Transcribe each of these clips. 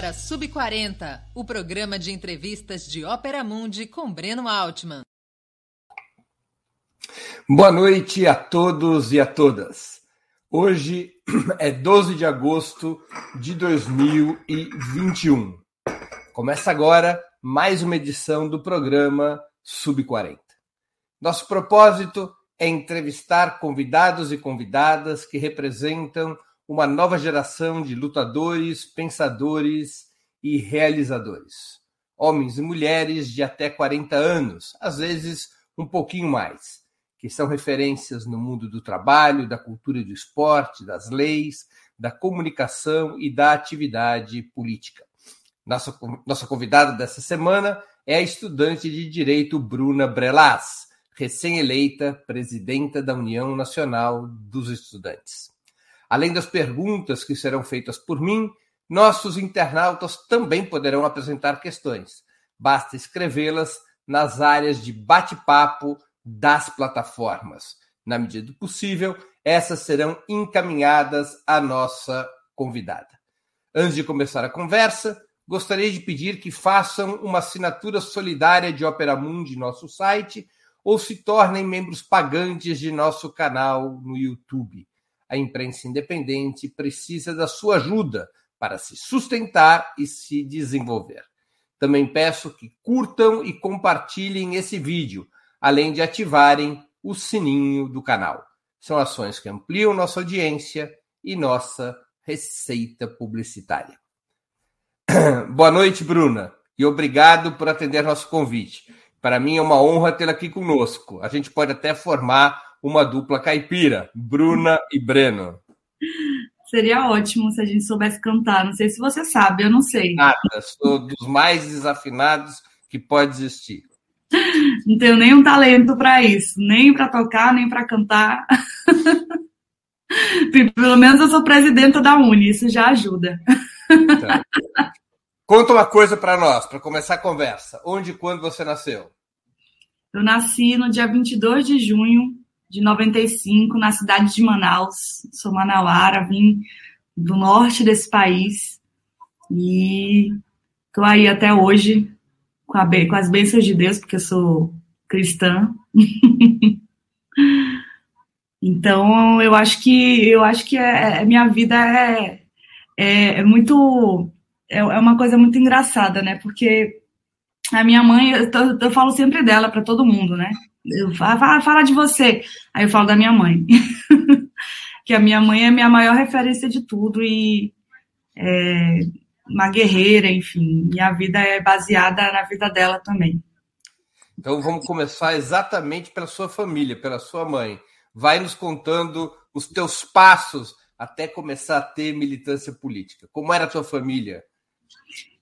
agora Sub40, o programa de entrevistas de Ópera Mundi com Breno Altman. Boa noite a todos e a todas. Hoje é 12 de agosto de 2021. Começa agora mais uma edição do programa Sub40. Nosso propósito é entrevistar convidados e convidadas que representam uma nova geração de lutadores, pensadores e realizadores. Homens e mulheres de até 40 anos, às vezes um pouquinho mais, que são referências no mundo do trabalho, da cultura do esporte, das leis, da comunicação e da atividade política. Nossa, nossa convidada dessa semana é a estudante de Direito Bruna Brelas, recém-eleita presidenta da União Nacional dos Estudantes. Além das perguntas que serão feitas por mim, nossos internautas também poderão apresentar questões. Basta escrevê-las nas áreas de bate-papo das plataformas. Na medida do possível, essas serão encaminhadas à nossa convidada. Antes de começar a conversa, gostaria de pedir que façam uma assinatura solidária de Opera Mundi nosso site ou se tornem membros pagantes de nosso canal no YouTube a imprensa independente precisa da sua ajuda para se sustentar e se desenvolver. Também peço que curtam e compartilhem esse vídeo, além de ativarem o sininho do canal. São ações que ampliam nossa audiência e nossa receita publicitária. Boa noite, Bruna, e obrigado por atender nosso convite. Para mim é uma honra tê-la aqui conosco. A gente pode até formar uma dupla caipira, Bruna e Breno. Seria ótimo se a gente soubesse cantar. Não sei se você sabe, eu não sei. Nada, sou dos mais desafinados que pode existir. Não tenho nenhum talento para isso, nem para tocar, nem para cantar. Pelo menos eu sou presidenta da Uni, isso já ajuda. Então, conta uma coisa para nós, para começar a conversa. Onde e quando você nasceu? Eu nasci no dia 22 de junho de 95, na cidade de Manaus. Sou manauara, vim do norte desse país e estou aí até hoje com, a, com as bênçãos de Deus, porque eu sou cristã. então, eu acho que eu acho que é, é minha vida é, é, é muito é, é, uma coisa muito engraçada, né? Porque a minha mãe, eu, eu falo sempre dela para todo mundo, né? Eu falo, fala de você. Aí eu falo da minha mãe. que a minha mãe é a minha maior referência de tudo e é uma guerreira, enfim. Minha vida é baseada na vida dela também. Então vamos começar exatamente pela sua família, pela sua mãe. Vai nos contando os teus passos até começar a ter militância política. Como era a tua família?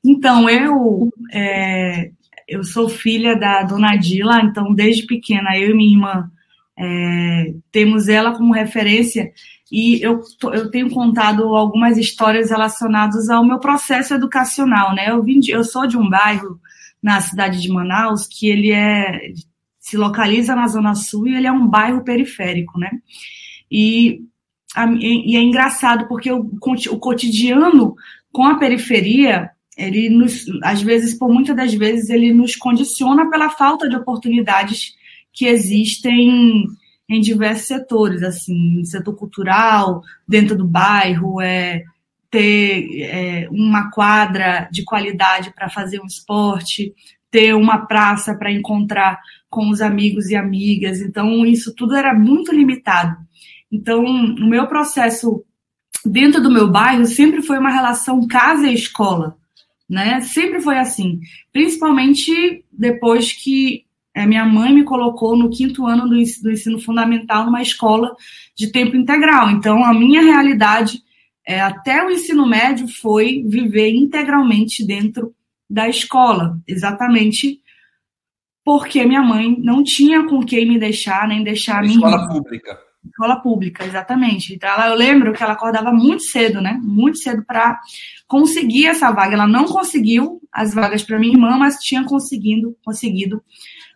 Então, eu é, eu sou filha da dona Dila, então desde pequena eu e minha irmã é, temos ela como referência e eu, eu tenho contado algumas histórias relacionadas ao meu processo educacional, né? Eu, vim de, eu sou de um bairro na cidade de Manaus que ele é se localiza na zona sul e ele é um bairro periférico, né? E, a, e é engraçado porque o, o cotidiano com a periferia ele nos, às vezes, por muitas das vezes, ele nos condiciona pela falta de oportunidades que existem em diversos setores, assim, setor cultural, dentro do bairro, é, ter é, uma quadra de qualidade para fazer um esporte, ter uma praça para encontrar com os amigos e amigas. Então, isso tudo era muito limitado. Então, o meu processo dentro do meu bairro sempre foi uma relação casa e escola né? Sempre foi assim. Principalmente depois que é, minha mãe me colocou no quinto ano do ensino, do ensino fundamental numa escola de tempo integral. Então, a minha realidade é, até o ensino médio foi viver integralmente dentro da escola, exatamente porque minha mãe não tinha com quem me deixar, nem deixar a minha. Escola pública. Escola pública, exatamente. Então, ela, eu lembro que ela acordava muito cedo, né? Muito cedo para conseguir essa vaga. Ela não conseguiu as vagas para minha irmã, mas tinha conseguido, conseguido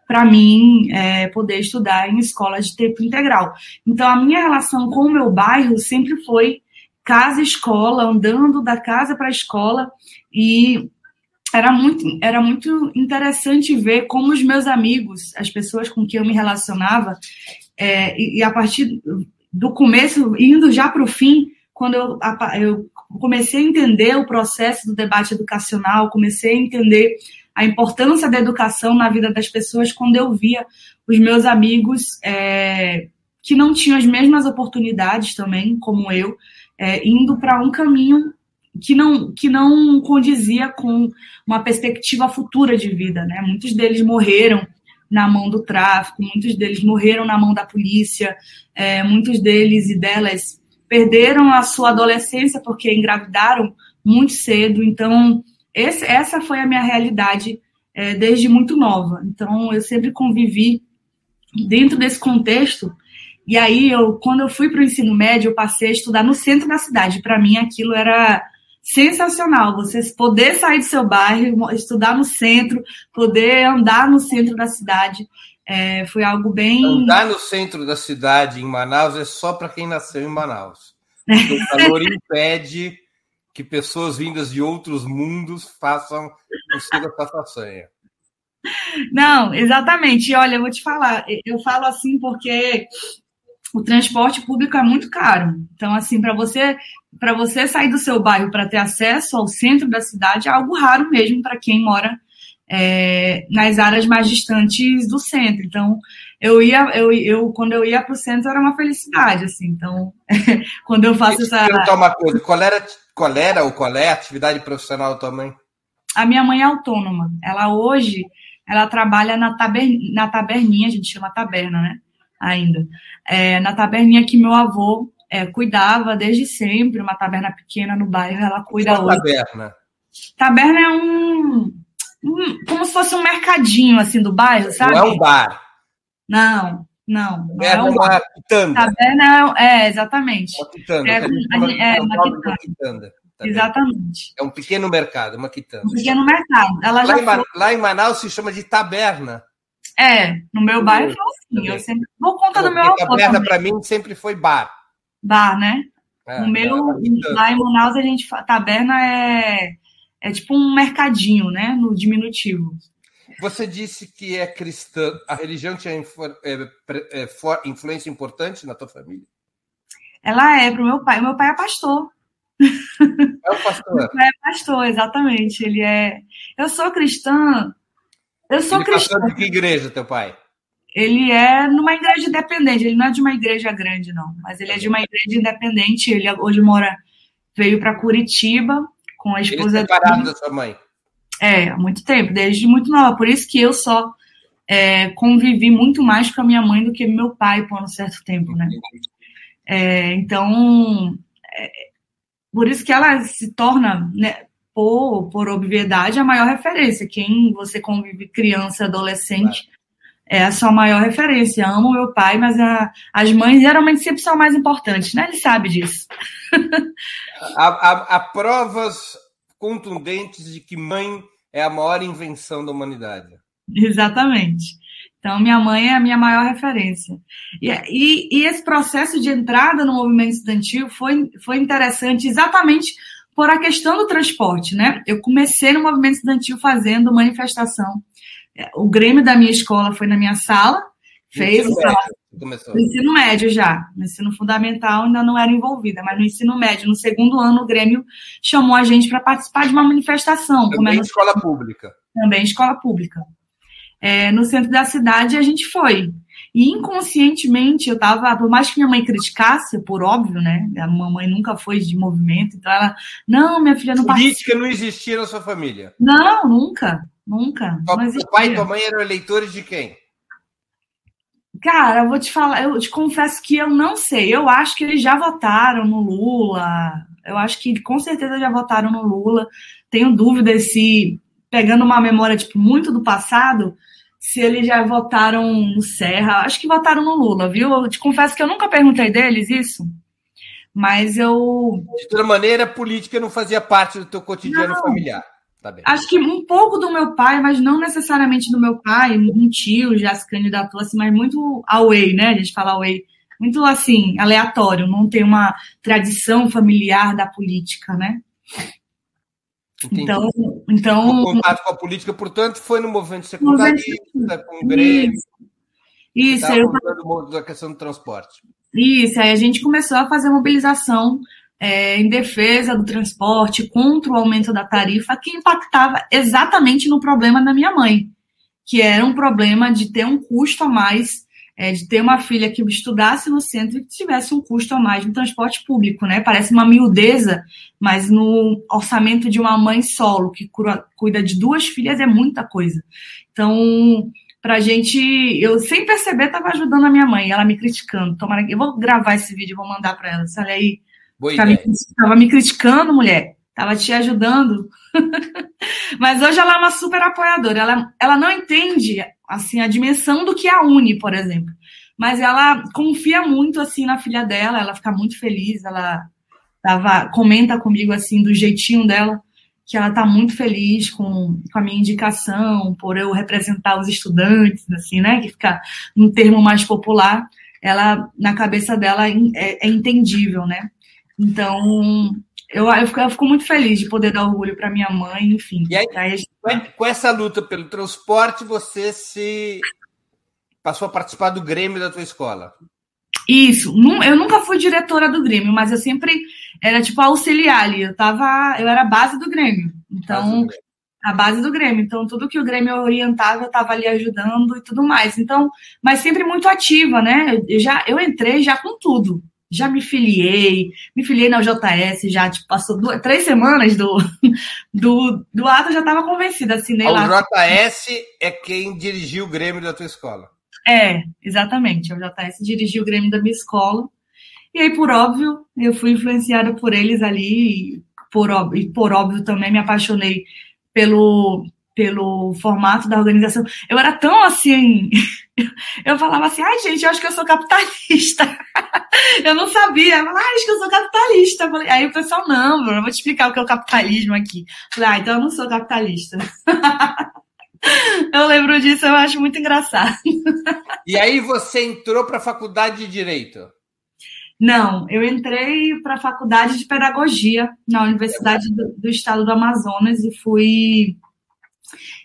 para mim é, poder estudar em escola de tempo integral. Então, a minha relação com o meu bairro sempre foi casa e escola, andando da casa para a escola, e era muito, era muito interessante ver como os meus amigos, as pessoas com quem eu me relacionava, é, e, e, a partir do começo, indo já para o fim, quando eu, eu comecei a entender o processo do debate educacional, comecei a entender a importância da educação na vida das pessoas, quando eu via os meus amigos é, que não tinham as mesmas oportunidades também, como eu, é, indo para um caminho que não, que não condizia com uma perspectiva futura de vida. Né? Muitos deles morreram na mão do tráfico, muitos deles morreram na mão da polícia, é, muitos deles e delas perderam a sua adolescência porque engravidaram muito cedo. Então, esse, essa foi a minha realidade é, desde muito nova. Então, eu sempre convivi dentro desse contexto. E aí, eu, quando eu fui para o ensino médio, eu passei a estudar no centro da cidade. Para mim, aquilo era sensacional. Você poder sair do seu bairro, estudar no centro, poder andar no centro da cidade. É, foi algo bem. Andar no centro da cidade, em Manaus, é só para quem nasceu em Manaus. O calor impede que pessoas vindas de outros mundos façam essa façanha. Não, exatamente. Olha, eu vou te falar, eu falo assim porque o transporte público é muito caro. Então, assim, para você para você sair do seu bairro para ter acesso ao centro da cidade é algo raro mesmo para quem mora é, nas áreas mais distantes do centro. Então, eu ia, eu, eu quando eu ia para o centro era uma felicidade, assim. Então, quando eu faço essa. Perguntar uma coisa, qual era, qual era ou qual é a atividade profissional da tua mãe? A minha mãe é autônoma. Ela hoje, ela trabalha na, taber, na taberninha, a gente chama taberna, né? Ainda. É, na taberninha que meu avô é, cuidava desde sempre, uma taberna pequena no bairro, ela cuida hoje. taberna? Taberna é um, um, como se fosse um mercadinho, assim, do bairro, sabe? Não é um bar. Não, não. Não é, um uma quitanda. Taberna é, é, exatamente. Uma quitanda. É, é, uma quitanda. quitanda. Tá Exatamente. É um pequeno mercado, uma quitanda. Um pequeno mercado. Ela lá, em, foi... lá em Manaus se chama de taberna. É, no meu bairro foi assim. Eu sempre vou conta do meu avô. Taberna para mim sempre foi bar bar, né? É, o meu, é lá em Manaus, a gente taberna é, é tipo um mercadinho, né? No diminutivo. Você disse que é cristã. A religião tinha é, é, influência importante na tua família? Ela é para o meu pai. O meu pai é pastor. É o pastor. Meu pai é pastor, exatamente. Ele é. Eu sou cristã. Eu sou Ele cristã. de que igreja, teu pai? ele é numa igreja independente, ele não é de uma igreja grande, não, mas ele é de uma igreja independente. Ele hoje mora, veio para Curitiba com a esposa ele separado da sua mãe. É, há muito tempo, desde muito nova. Por isso que eu só é, convivi muito mais com a minha mãe do que meu pai por um certo tempo, né? É, então, é, por isso que ela se torna, né, por, por obviedade, a maior referência. Quem você convive criança, adolescente, é a sua maior referência. Amo meu pai, mas a, as mães geralmente sempre são mais importantes, né? Ele sabe disso. há, há, há, provas contundentes de que mãe é a maior invenção da humanidade. Exatamente. Então, minha mãe é a minha maior referência. E, e, e esse processo de entrada no movimento estudantil foi, foi interessante exatamente por a questão do transporte, né? Eu comecei no movimento estudantil fazendo manifestação o Grêmio da minha escola foi na minha sala, fez ensino médio, no ensino médio já. No ensino fundamental ainda não era envolvida, mas no ensino médio, no segundo ano, o Grêmio chamou a gente para participar de uma manifestação. Também é escola pública. Também escola pública. É, no centro da cidade a gente foi. E inconscientemente eu estava, por mais que minha mãe criticasse, por óbvio, né? A mamãe nunca foi de movimento, então ela, não, minha filha não Política não existia na sua família? Não, nunca. Nunca. O pai e tua mãe eram eleitores de quem? Cara, eu vou te falar, eu te confesso que eu não sei. Eu acho que eles já votaram no Lula. Eu acho que com certeza já votaram no Lula. Tenho dúvidas se, pegando uma memória tipo, muito do passado, se eles já votaram no Serra. Acho que votaram no Lula, viu? Eu te confesso que eu nunca perguntei deles isso. Mas eu. De toda maneira, a política não fazia parte do teu cotidiano não. familiar. Tá Acho que um pouco do meu pai, mas não necessariamente do meu pai. Um tio já se candidatou assim, mas muito away, né? A gente fala away muito assim, aleatório, não tem uma tradição familiar da política, né? Entendi. Então, então O contato com a política, portanto, foi no movimento secundarista, com o Grêmio. isso, eu da questão do transporte. Isso, aí a gente começou a fazer mobilização é, em defesa do transporte, contra o aumento da tarifa, que impactava exatamente no problema da minha mãe, que era um problema de ter um custo a mais, é, de ter uma filha que estudasse no centro e que tivesse um custo a mais no transporte público, né? Parece uma miudeza, mas no orçamento de uma mãe solo, que cura- cuida de duas filhas, é muita coisa. Então, pra gente, eu sem perceber estava ajudando a minha mãe, ela me criticando. Tomara que eu vou gravar esse vídeo, e vou mandar para ela. Olha aí, Boa tava me, tava me criticando, mulher. Tava te ajudando. Mas hoje ela é uma super apoiadora. Ela, ela não entende assim a dimensão do que a Uni, por exemplo. Mas ela confia muito assim na filha dela, ela fica muito feliz, ela tava, comenta comigo assim do jeitinho dela que ela está muito feliz com, com a minha indicação, por eu representar os estudantes, assim, né? Que fica um termo mais popular, ela, na cabeça dela, é, é entendível, né? Então, eu, eu, fico, eu fico muito feliz de poder dar orgulho para minha mãe, enfim. E aí, com essa luta pelo transporte, você se passou a participar do Grêmio da tua escola. Isso, eu nunca fui diretora do Grêmio, mas eu sempre era tipo auxiliar ali. Eu tava, eu era a base do Grêmio. Então, a base do Grêmio. Então, tudo que o Grêmio orientava, eu estava ali ajudando e tudo mais. Então, mas sempre muito ativa, né? Eu já eu entrei já com tudo. Já me filiei, me filiei na JS, já tipo, passou duas, três semanas do, do, do ato, eu já estava convencida, assinei O lá. JS é quem dirigiu o Grêmio da tua escola. É, exatamente. O JS dirigiu o Grêmio da minha escola. E aí, por óbvio, eu fui influenciada por eles ali. E por, óbvio, e por óbvio também me apaixonei pelo, pelo formato da organização. Eu era tão assim. Eu falava assim, ai, gente, eu acho que eu sou capitalista. Eu não sabia. Eu falava, ai, acho que eu sou capitalista. Aí o pessoal, não, Bruno, eu vou te explicar o que é o capitalismo aqui. Eu falei, ah, então eu não sou capitalista. Eu lembro disso, eu acho muito engraçado. E aí você entrou para a faculdade de Direito. Não, eu entrei para a faculdade de pedagogia na Universidade do, do Estado do Amazonas e fui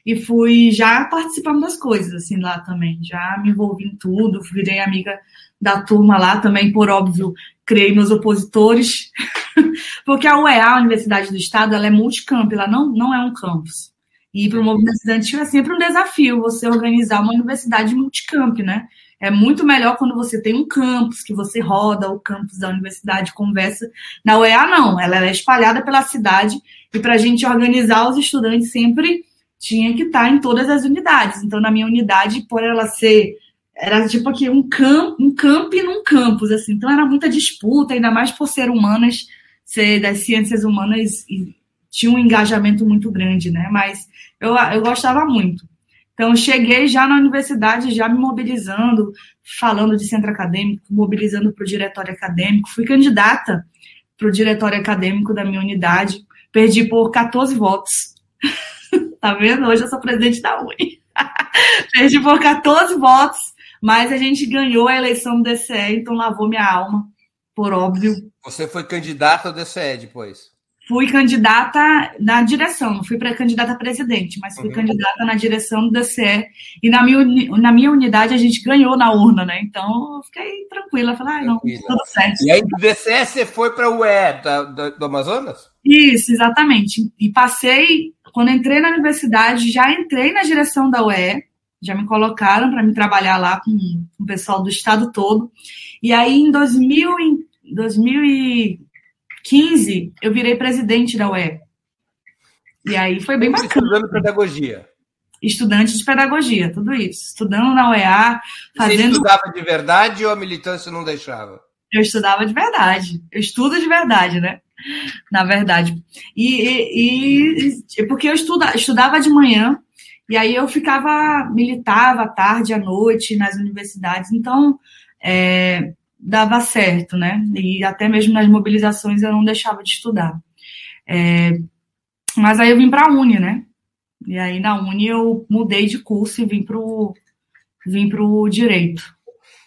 e fui já participando das coisas assim lá também. Já me envolvi em tudo, virei amiga da turma lá também, por óbvio, criei meus opositores, porque a UEA, a Universidade do Estado, ela é multicamp, ela não, não é um campus. E para o movimento estudantil é sempre um desafio você organizar uma universidade multicamp, né? É muito melhor quando você tem um campus, que você roda o campus da universidade, conversa. Na UEA, não, ela é espalhada pela cidade, e para a gente organizar os estudantes sempre tinha que estar em todas as unidades. Então, na minha unidade, por ela ser. Era tipo aqui um camp, um camp num campus, assim. Então, era muita disputa, ainda mais por ser humanas, ser das ciências humanas, e tinha um engajamento muito grande, né? Mas eu, eu gostava muito. Então, cheguei já na universidade, já me mobilizando, falando de centro acadêmico, mobilizando para o diretório acadêmico. Fui candidata para o diretório acadêmico da minha unidade. Perdi por 14 votos. tá vendo? Hoje eu sou presidente da Uni. Perdi por 14 votos, mas a gente ganhou a eleição do DCE, então lavou minha alma, por óbvio. Você foi candidata ao DCE depois. Fui candidata na direção, não fui para candidata a presidente, mas fui Uhum. candidata na direção do DCE. E na minha, na minha unidade a gente ganhou na urna, né? Então eu fiquei tranquila, falei, ah, não, Tranquila. tudo certo. E aí do DCE você foi para o UE da- da- do Amazonas? Isso, exatamente. E passei, quando entrei na universidade, já entrei na direção da UE, já me colocaram para me trabalhar lá com, com o pessoal do estado todo. E aí, em 2000, em 2015, eu virei presidente da UE. E aí foi bem bacana. Estudando pedagogia. Estudante de pedagogia, tudo isso. Estudando na UEA, Você fazendo. estudava de verdade ou a militância não deixava? Eu estudava de verdade. Eu estudo de verdade, né? Na verdade. E, e, e- porque eu estuda, estudava de manhã, e aí eu ficava, militava à tarde, à noite nas universidades, então é, dava certo, né? E até mesmo nas mobilizações eu não deixava de estudar. É, mas aí eu vim para a Uni, né? E aí na Uni eu mudei de curso e vim para o vim pro direito.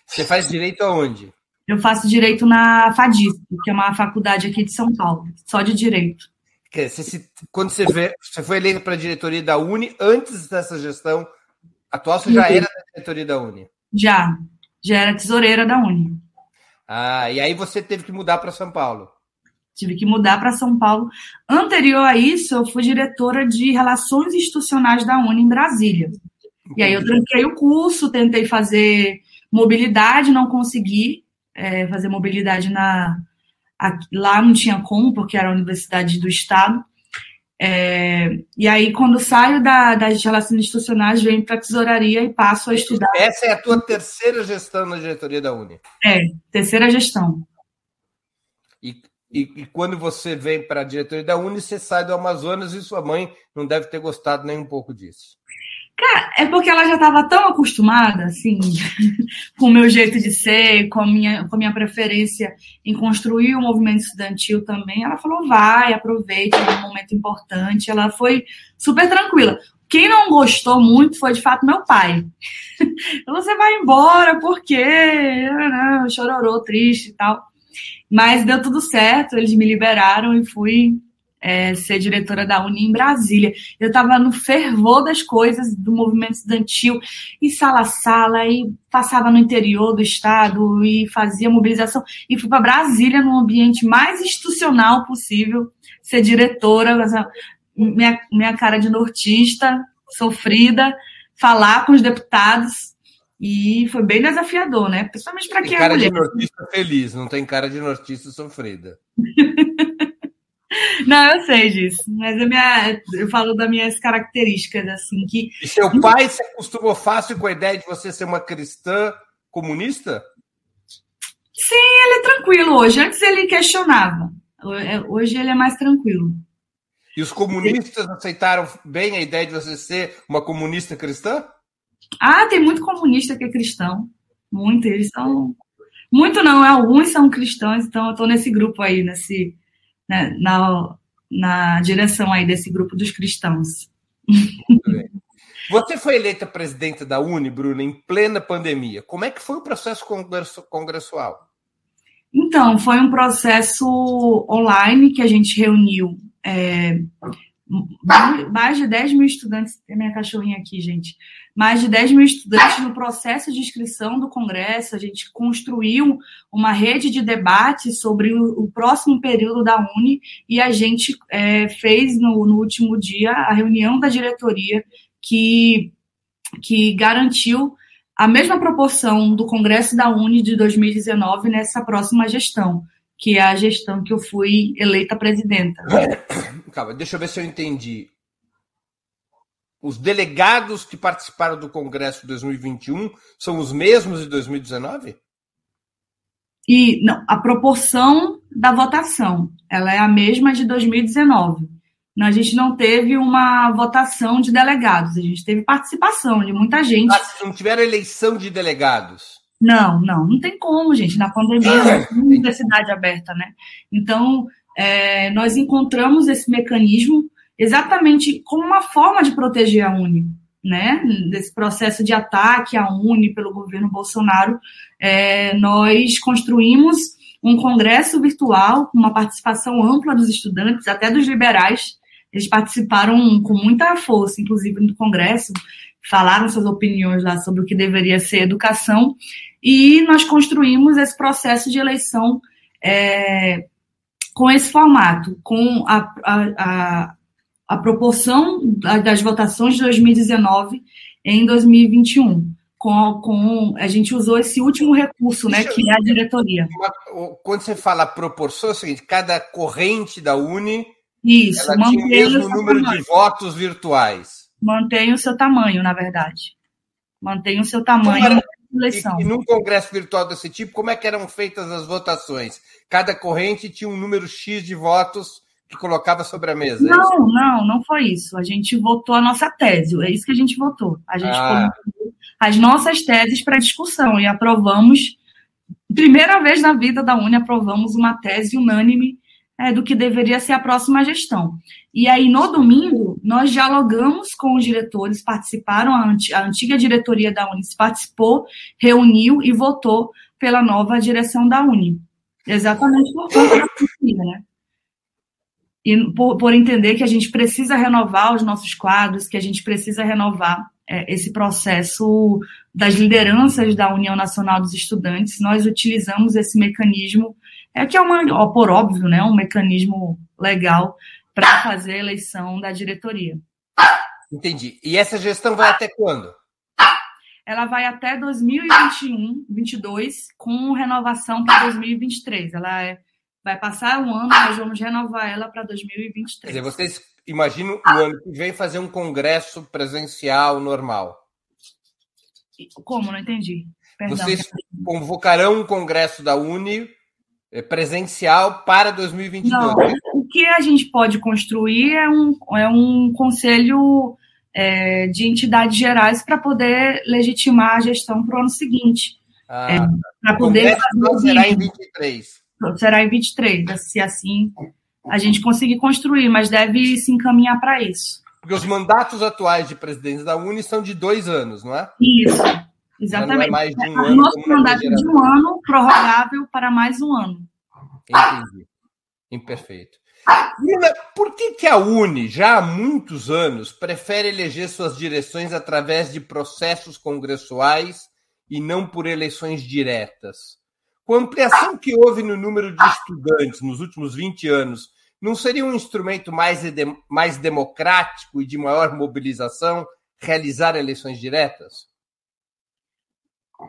Você faz direito aonde? Eu faço direito na FADISP, que é uma faculdade aqui de São Paulo, só de direito. Você, quando você, vê, você foi eleita para a diretoria da Uni, antes dessa gestão atual, você já era da diretoria da Uni? Já, já era tesoureira da Uni. Ah, e aí você teve que mudar para São Paulo? Tive que mudar para São Paulo. Anterior a isso, eu fui diretora de Relações Institucionais da Uni em Brasília. E aí eu tranquei o curso, tentei fazer mobilidade, não consegui é, fazer mobilidade na, lá não tinha como, porque era a universidade do Estado. É, e aí, quando saio da, das relações institucionais, venho para a tesouraria e passo a estudar. Essa é a tua terceira gestão na diretoria da Uni? É, terceira gestão. E, e, e quando você vem para a diretoria da Uni, você sai do Amazonas e sua mãe não deve ter gostado nem um pouco disso. Cara, é porque ela já estava tão acostumada, assim, com o meu jeito de ser, com a, minha, com a minha preferência em construir o movimento estudantil também. Ela falou, vai, aproveite, é um momento importante. Ela foi super tranquila. Quem não gostou muito foi, de fato, meu pai. Você vai embora, por quê? Chororou, triste e tal. Mas deu tudo certo, eles me liberaram e fui é, ser diretora da Uni em Brasília. Eu estava no fervor das coisas do movimento estudantil, e sala-sala, e passava no interior do estado, e fazia mobilização, e fui para Brasília no ambiente mais institucional possível, ser diretora, minha, minha cara de nortista, sofrida, falar com os deputados, e foi bem desafiador, né? Principalmente para quem é mulher. cara de nortista feliz, não tem cara de nortista sofrida. Não, eu sei disso, mas a minha, eu falo das minhas características, assim, que... E seu pai se acostumou fácil com a ideia de você ser uma cristã comunista? Sim, ele é tranquilo hoje. Antes ele questionava. É, hoje ele é mais tranquilo. E os comunistas aceitaram bem a ideia de você ser uma comunista cristã? Ah, tem muito comunista que é cristão. Muito, eles são... Muito não, alguns são cristãos, então eu estou nesse grupo aí, nesse né, na, na direção aí desse grupo dos cristãos. Você foi eleita presidente da Uni, Bruna, em plena pandemia. Como é que foi o processo congressual? Então, foi um processo online que a gente reuniu é, mais de 10 mil estudantes. Tem minha cachorrinha aqui, gente mais de 10 mil estudantes no processo de inscrição do Congresso. A gente construiu uma rede de debate sobre o, próximo período da Uni e a gente é, fez no, no último dia a reunião da diretoria que, que garantiu a mesma proporção do Congresso da Uni de 2019 nessa próxima gestão, que é a gestão que eu fui eleita presidenta. Calma, deixa eu ver se eu entendi os delegados que participaram do Congresso de 2021 são os mesmos de 2019? E não, a proporção da votação, ela é a mesma de 2019. A gente não teve uma votação de delegados, a gente teve participação de muita gente. Ah, não tiveram eleição de delegados? Não, não, não tem como, gente. Na pandemia, não universidade aberta, né? Então, é, nós encontramos esse mecanismo exatamente como uma forma de proteger a Uni, né? Desse processo de ataque à Uni pelo governo Bolsonaro, é, nós construímos um congresso virtual com uma participação ampla dos estudantes, até dos liberais. Eles participaram com muita força, inclusive no congresso, falaram suas opiniões lá sobre o que deveria ser educação, e nós construímos esse processo de eleição é, com esse formato, com a, a, a a proporção das votações de 2019 em 2021. Com, com, a gente usou esse último recurso, né, que é a diretoria. Quando você fala proporção, é o seguinte, cada corrente da Uni Isso, ela tinha o mesmo número tamanho. de votos virtuais. Mantém o seu tamanho, na verdade. Mantém o seu tamanho era, eleição. E, e num congresso virtual desse tipo, como é que eram feitas as votações? Cada corrente tinha um número X de votos que colocava sobre a mesa? É não, é não, não foi isso. A gente votou a nossa tese, é isso que a gente votou. A gente ah. colocou as nossas teses para discussão e aprovamos, primeira vez na vida da Uni, aprovamos uma tese unânime é, do que deveria ser a próxima gestão. E aí, no domingo, nós dialogamos com os diretores, participaram, a, antiga diretoria da Uni participou, reuniu e votou pela nova direção da Uni. Exatamente por conta da pandemia, né? E por, por, entender que a gente precisa renovar os nossos quadros, que a gente precisa renovar é, esse processo das lideranças da União Nacional dos Estudantes, nós utilizamos esse mecanismo, é que é uma, por óbvio, né, um mecanismo legal para fazer a eleição da diretoria. Entendi. E essa gestão vai até quando? Ela vai até 2021, 22, com renovação para 2023. Ela é, vai passar um ano, nós vamos renovar ela para 2023. Quer dizer, vocês imaginam o ano que vem fazer um congresso presencial normal? Como? Não entendi. Perdão. Vocês convocarão um congresso da Uni presencial para 2022? Não, o que a gente pode construir é um, é um conselho é, de entidades gerais para poder legitimar a gestão para o ano seguinte. Ah, é, para poder fazer será em 23. Será em 23, se assim a gente conseguir construir, mas deve se encaminhar para isso. Porque os mandatos atuais de presidentes da Uni são de dois anos, não é? Isso, exatamente. É mais de um o ano, nosso mandato é de um ano, prorrogável para mais um ano. Entendi. Imperfeito. Lula, por que, que a Uni, já há muitos anos, prefere eleger suas direções através de processos congressuais e não por eleições diretas? Com a ampliação que houve no número de estudantes nos últimos 20 anos, não seria um instrumento mais, mais democrático e de maior mobilização realizar eleições diretas?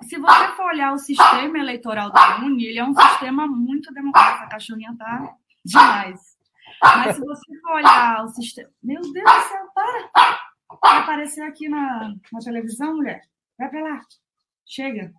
Se você for olhar o sistema eleitoral da Uni, ele é um sistema muito democrático. A cachorrinha tá demais. Mas se você for olhar o sistema. Meu Deus do céu, para! Vai aparecer aqui na, na televisão, mulher? Vai pra lá. Chega.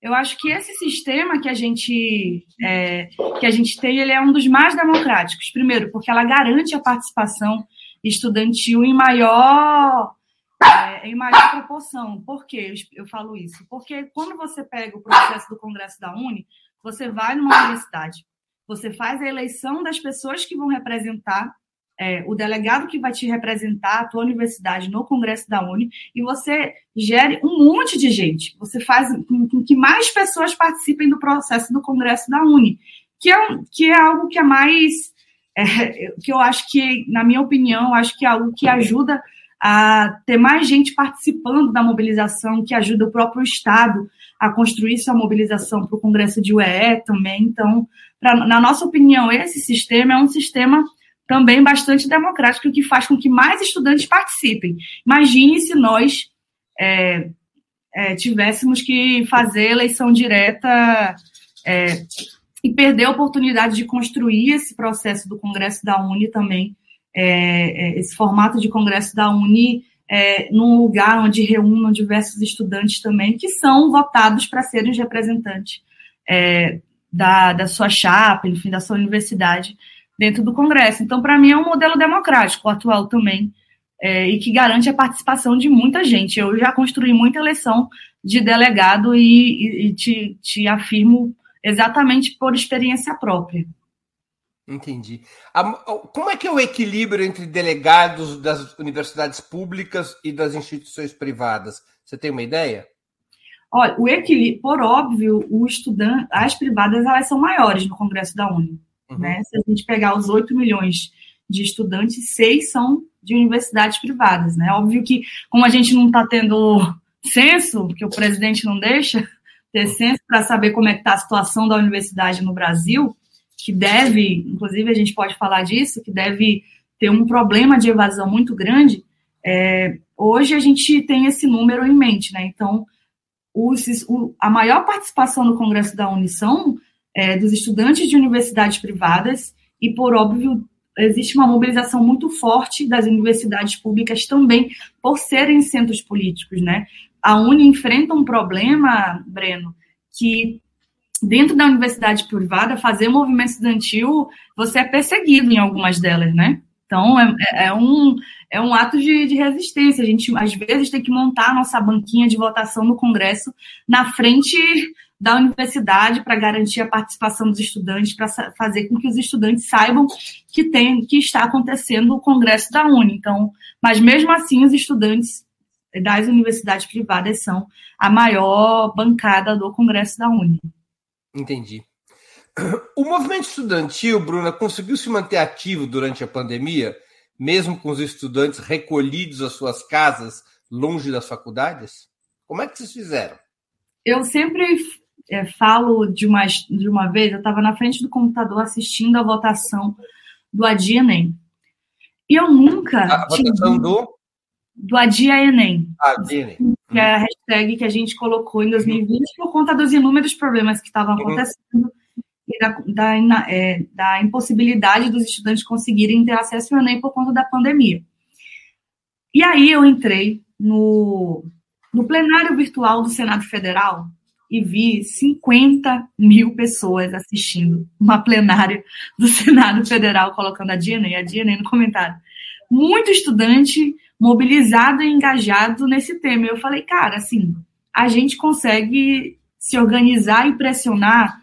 Eu acho que esse sistema que a gente é, que a gente tem, ele é um dos mais democráticos. Primeiro, porque ela garante a participação estudantil em maior é, em maior proporção. Por que eu falo isso? Porque quando você pega o processo do Congresso da Uni, você vai numa universidade, você faz a eleição das pessoas que vão representar é, o delegado que vai te representar a tua universidade no Congresso da Uni e você gere um monte de gente. Você faz com, que mais pessoas participem do processo do Congresso da Uni, que é, que é algo que é mais é, que eu acho que, na minha opinião, acho que é algo que ajuda a ter mais gente participando da mobilização, que ajuda o próprio Estado a construir sua mobilização para o Congresso de UE também. Então, pra, na nossa opinião, esse sistema é um sistema também bastante democrático que faz com que mais estudantes participem. Imagine se nós é, é, tivéssemos que fazer eleição direta é, e perder a oportunidade de construir esse processo do Congresso da Uni também, é, é, esse formato de Congresso da Uni é, num lugar onde reúnam diversos estudantes também que são votados para serem os representantes é, da, da sua chapa, enfim, da sua universidade dentro do Congresso. Então, para mim, é um modelo democrático, atual também, é, e que garante a participação de muita gente. Eu já construí muita eleição de delegado e, e, e te, te afirmo exatamente por experiência própria. Entendi. Como é que é o equilíbrio entre delegados das universidades públicas e das instituições privadas? Você tem uma ideia? Olha, o equilíbrio, por óbvio, o estudante, as privadas elas são maiores no Congresso da Uni. Uhum. Né? Se a gente pegar os 8 milhões de estudantes, seis são de universidades privadas. Né? Óbvio que, como a gente não está tendo censo, porque o presidente não deixa ter censo para saber como é que está a situação da universidade no Brasil, que deve, inclusive a gente pode falar disso, que deve ter um problema de evasão muito grande, é, hoje a gente tem esse número em mente, né? Então, os, o, a maior participação no Congresso da Unição é, dos estudantes de universidades privadas e, por óbvio, existe uma mobilização muito forte das universidades públicas também por serem centros políticos, né? A Uni enfrenta um problema, Breno, que dentro da universidade privada, fazer movimento estudantil, você é perseguido em algumas delas, né? Então, é, é, é um, é um ato de, de, resistência. A gente, às vezes, tem que montar a nossa banquinha de votação no Congresso na frente da universidade para garantir a participação dos estudantes, para fazer com que os estudantes saibam que tem que está acontecendo o Congresso da Uni. Então, mas mesmo assim, os estudantes das universidades privadas são a maior bancada do Congresso da Uni. Entendi. O movimento estudantil, Bruna, conseguiu se manter ativo durante a pandemia, mesmo com os estudantes recolhidos às suas casas, longe das faculdades? Como é que vocês fizeram? Eu sempre é, falo de uma, de uma vez, eu estava na frente do computador assistindo a votação do Adia Enem. E eu nunca. A votação do? Do Adia Enem. Ah, Enem. Que é a hashtag que a gente colocou em 2020 por conta dos inúmeros problemas que estavam acontecendo e da, da, é, da impossibilidade dos estudantes conseguirem ter acesso ao Enem por conta da pandemia. E aí eu entrei no, no plenário virtual do Senado Federal e vi 50 mil pessoas assistindo uma plenária do Senado Federal, colocando a Diana e a Diana no comentário. Muito estudante mobilizado e engajado nesse tema. Eu falei, cara, assim, a gente consegue se organizar e pressionar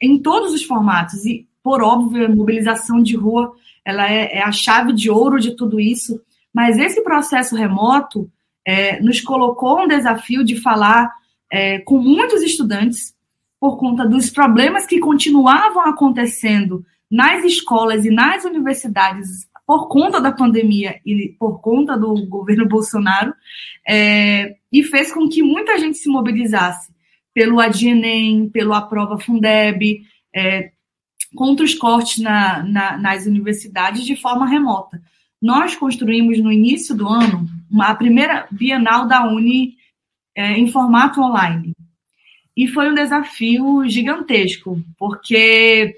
em todos os formatos. E, por óbvio, a mobilização de rua ela é, é a chave de ouro de tudo isso. Mas esse processo remoto é, nos colocou um desafio de falar é, com muitos estudantes por conta dos problemas que continuavam acontecendo nas escolas e nas universidades por conta da pandemia e por conta do governo Bolsonaro, é, e fez com que muita gente se mobilizasse pelo ADNEM, pelo Aprova Fundeb, é, contra os cortes na, na, nas universidades de forma remota. Nós construímos no início do ano uma, a primeira Bienal da Uni é, em formato online. E foi um desafio gigantesco, porque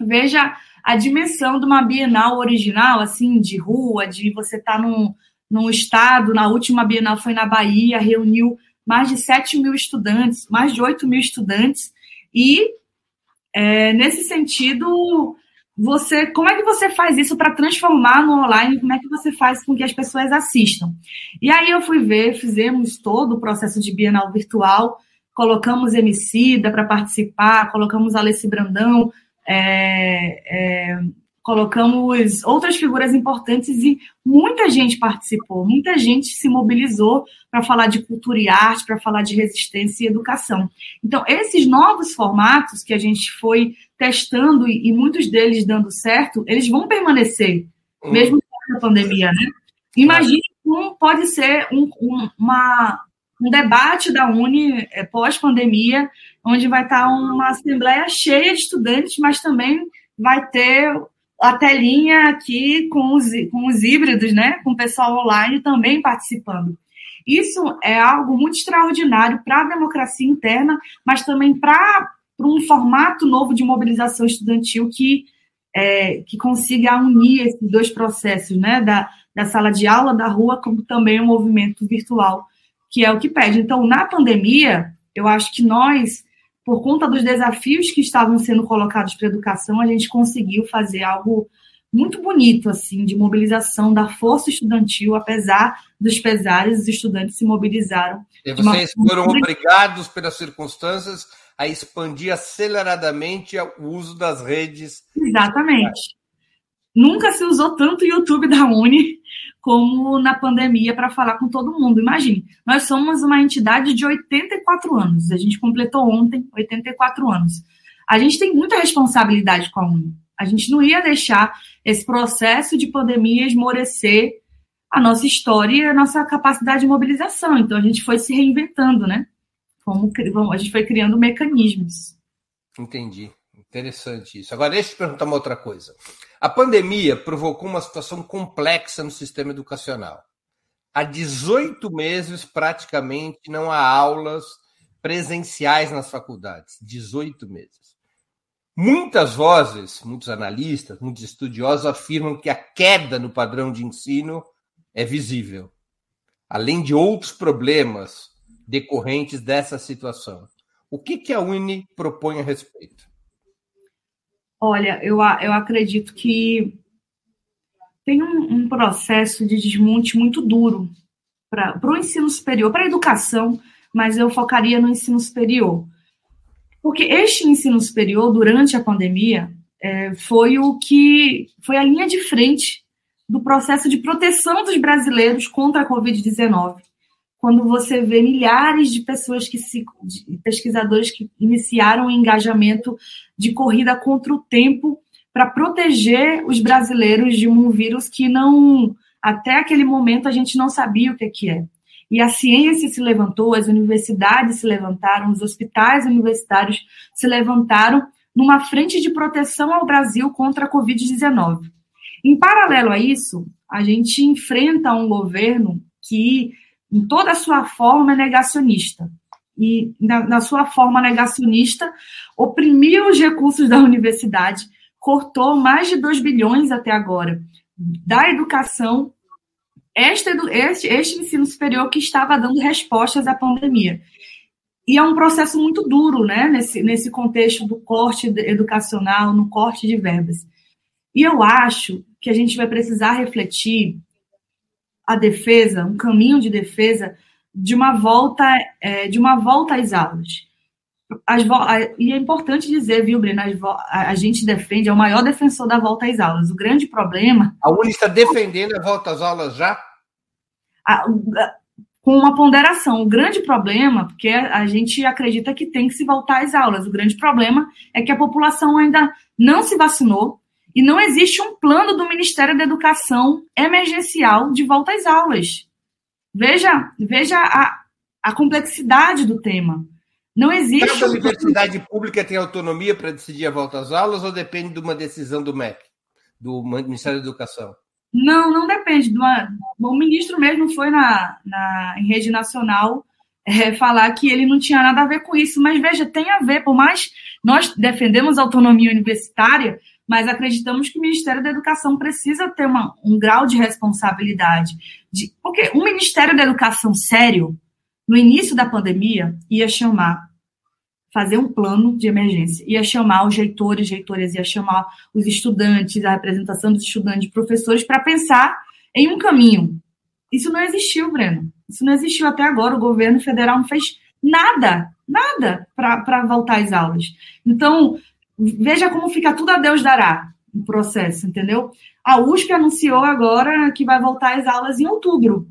veja a dimensão de uma Bienal original, assim, de rua, de você estar tá num, num estado, na última Bienal foi na Bahia, reuniu mais de 7 mil estudantes, mais de 8 mil estudantes, e é, nesse sentido, você, como é que você faz isso para transformar no online? Como é que você faz com que as pessoas assistam? E aí eu fui ver, fizemos todo o processo de Bienal virtual, colocamos Emicida para participar, colocamos Alessi Brandão, é, é, colocamos outras figuras importantes e muita gente participou, muita gente se mobilizou para falar de cultura e arte, para falar de resistência e educação. Então, esses novos formatos que a gente foi testando e, e muitos deles dando certo, eles vão permanecer, hum. mesmo com a pandemia, né? Imagine como pode ser um, um, uma, um debate da Uni é, pós-pandemia, onde vai estar uma assembleia cheia de estudantes, mas também vai ter a telinha aqui com os, com os híbridos, né? Com o pessoal online também participando. Isso é algo muito extraordinário para a democracia interna, mas também para um formato novo de mobilização estudantil que, é, que consiga unir esses dois processos, né? Da, da sala de aula, da rua, como também o movimento virtual, que é o que pede. Então, na pandemia, eu acho que nós por conta dos desafios que estavam sendo colocados para a educação, a gente conseguiu fazer algo muito bonito, assim, de mobilização da força estudantil, apesar dos pesares, os estudantes se mobilizaram. E vocês foram obrigados, pelas circunstâncias, a expandir aceleradamente o uso das redes. Exatamente. Nunca se usou tanto o YouTube da Uni como na pandemia para falar com todo mundo. Imagine, nós somos uma entidade de 84 anos. A gente completou ontem 84 anos. A gente tem muita responsabilidade com a Uni. A gente não ia deixar esse processo de pandemia esmorecer a nossa história e a nossa capacidade de mobilização. Então a gente foi se reinventando, né? Como a gente foi criando mecanismos. Entendi. Interessante isso. Agora, deixa eu te perguntar uma outra coisa. A pandemia provocou uma situação complexa no sistema educacional. Há 18 meses, praticamente, não há aulas presenciais nas faculdades. 18 meses. Muitas vozes, muitos analistas, muitos estudiosos afirmam que a queda no padrão de ensino é visível, além de outros problemas decorrentes dessa situação. O que, que a Uni propõe a respeito? Olha, eu, eu acredito que tem um, um processo de desmonte muito duro para o ensino superior, para a educação, mas eu focaria no ensino superior. Porque este ensino superior, durante a pandemia, é, foi o que foi a linha de frente do processo de proteção dos brasileiros contra a Covid-19. Quando você vê milhares de pessoas que se pesquisadores que iniciaram um engajamento de corrida contra o tempo para proteger os brasileiros de um vírus que não até aquele momento a gente não sabia o que, que é. E a ciência se levantou, as universidades se levantaram, os hospitais universitários se levantaram numa frente de proteção ao Brasil contra a Covid-19. Em paralelo a isso, a gente enfrenta um governo que, em toda a sua forma, negacionista. E, na, na sua forma negacionista, oprimiu os recursos da universidade, cortou mais de 2 bilhões até agora da educação, este, este, este ensino superior que estava dando respostas à pandemia. E é um processo muito duro, né, nesse, nesse contexto do corte educacional, no corte de verbas. E eu acho que a gente vai precisar refletir a defesa, um caminho de defesa de uma volta, é, de uma volta às aulas. As, e é importante dizer, viu, Breno, a, a gente defende, é o maior defensor da volta às aulas. O grande problema. A Uni está defendendo a volta às aulas já? A, com uma ponderação. O grande problema, porque a gente acredita que tem que se voltar às aulas, o grande problema é que a população ainda não se vacinou e não existe um plano do Ministério da Educação emergencial de volta às aulas. Veja, veja a, a complexidade do tema. Não existe. Cada um... universidade pública tem autonomia para decidir a volta às aulas ou depende de uma decisão do MEC, do Ministério da Educação? Não, não depende. O ministro mesmo foi na, na, em rede nacional é, falar que ele não tinha nada a ver com isso. Mas veja, tem a ver, por mais nós defendemos a autonomia universitária, mas acreditamos que o Ministério da Educação precisa ter uma, um grau de responsabilidade. De, porque o Ministério da Educação sério, no início da pandemia, ia chamar, fazer um plano de emergência, ia chamar os reitores, reitores, ia chamar os estudantes, a representação dos estudantes, professores, para pensar em um caminho. Isso não existiu, Breno. Isso não existiu até agora. O governo federal não fez nada, nada para voltar às aulas. Então, veja como fica tudo a Deus dará o processo, entendeu? A USP anunciou agora que vai voltar às aulas em outubro.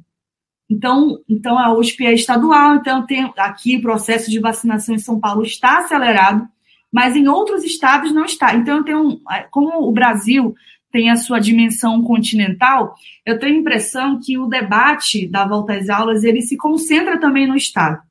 Então, então a USP é estadual, então tem aqui o processo de vacinação em São Paulo está acelerado, mas em outros estados não está. Então, eu tenho, como o Brasil tem a sua dimensão continental, eu tenho a impressão que o debate da volta às aulas ele se concentra também no estado.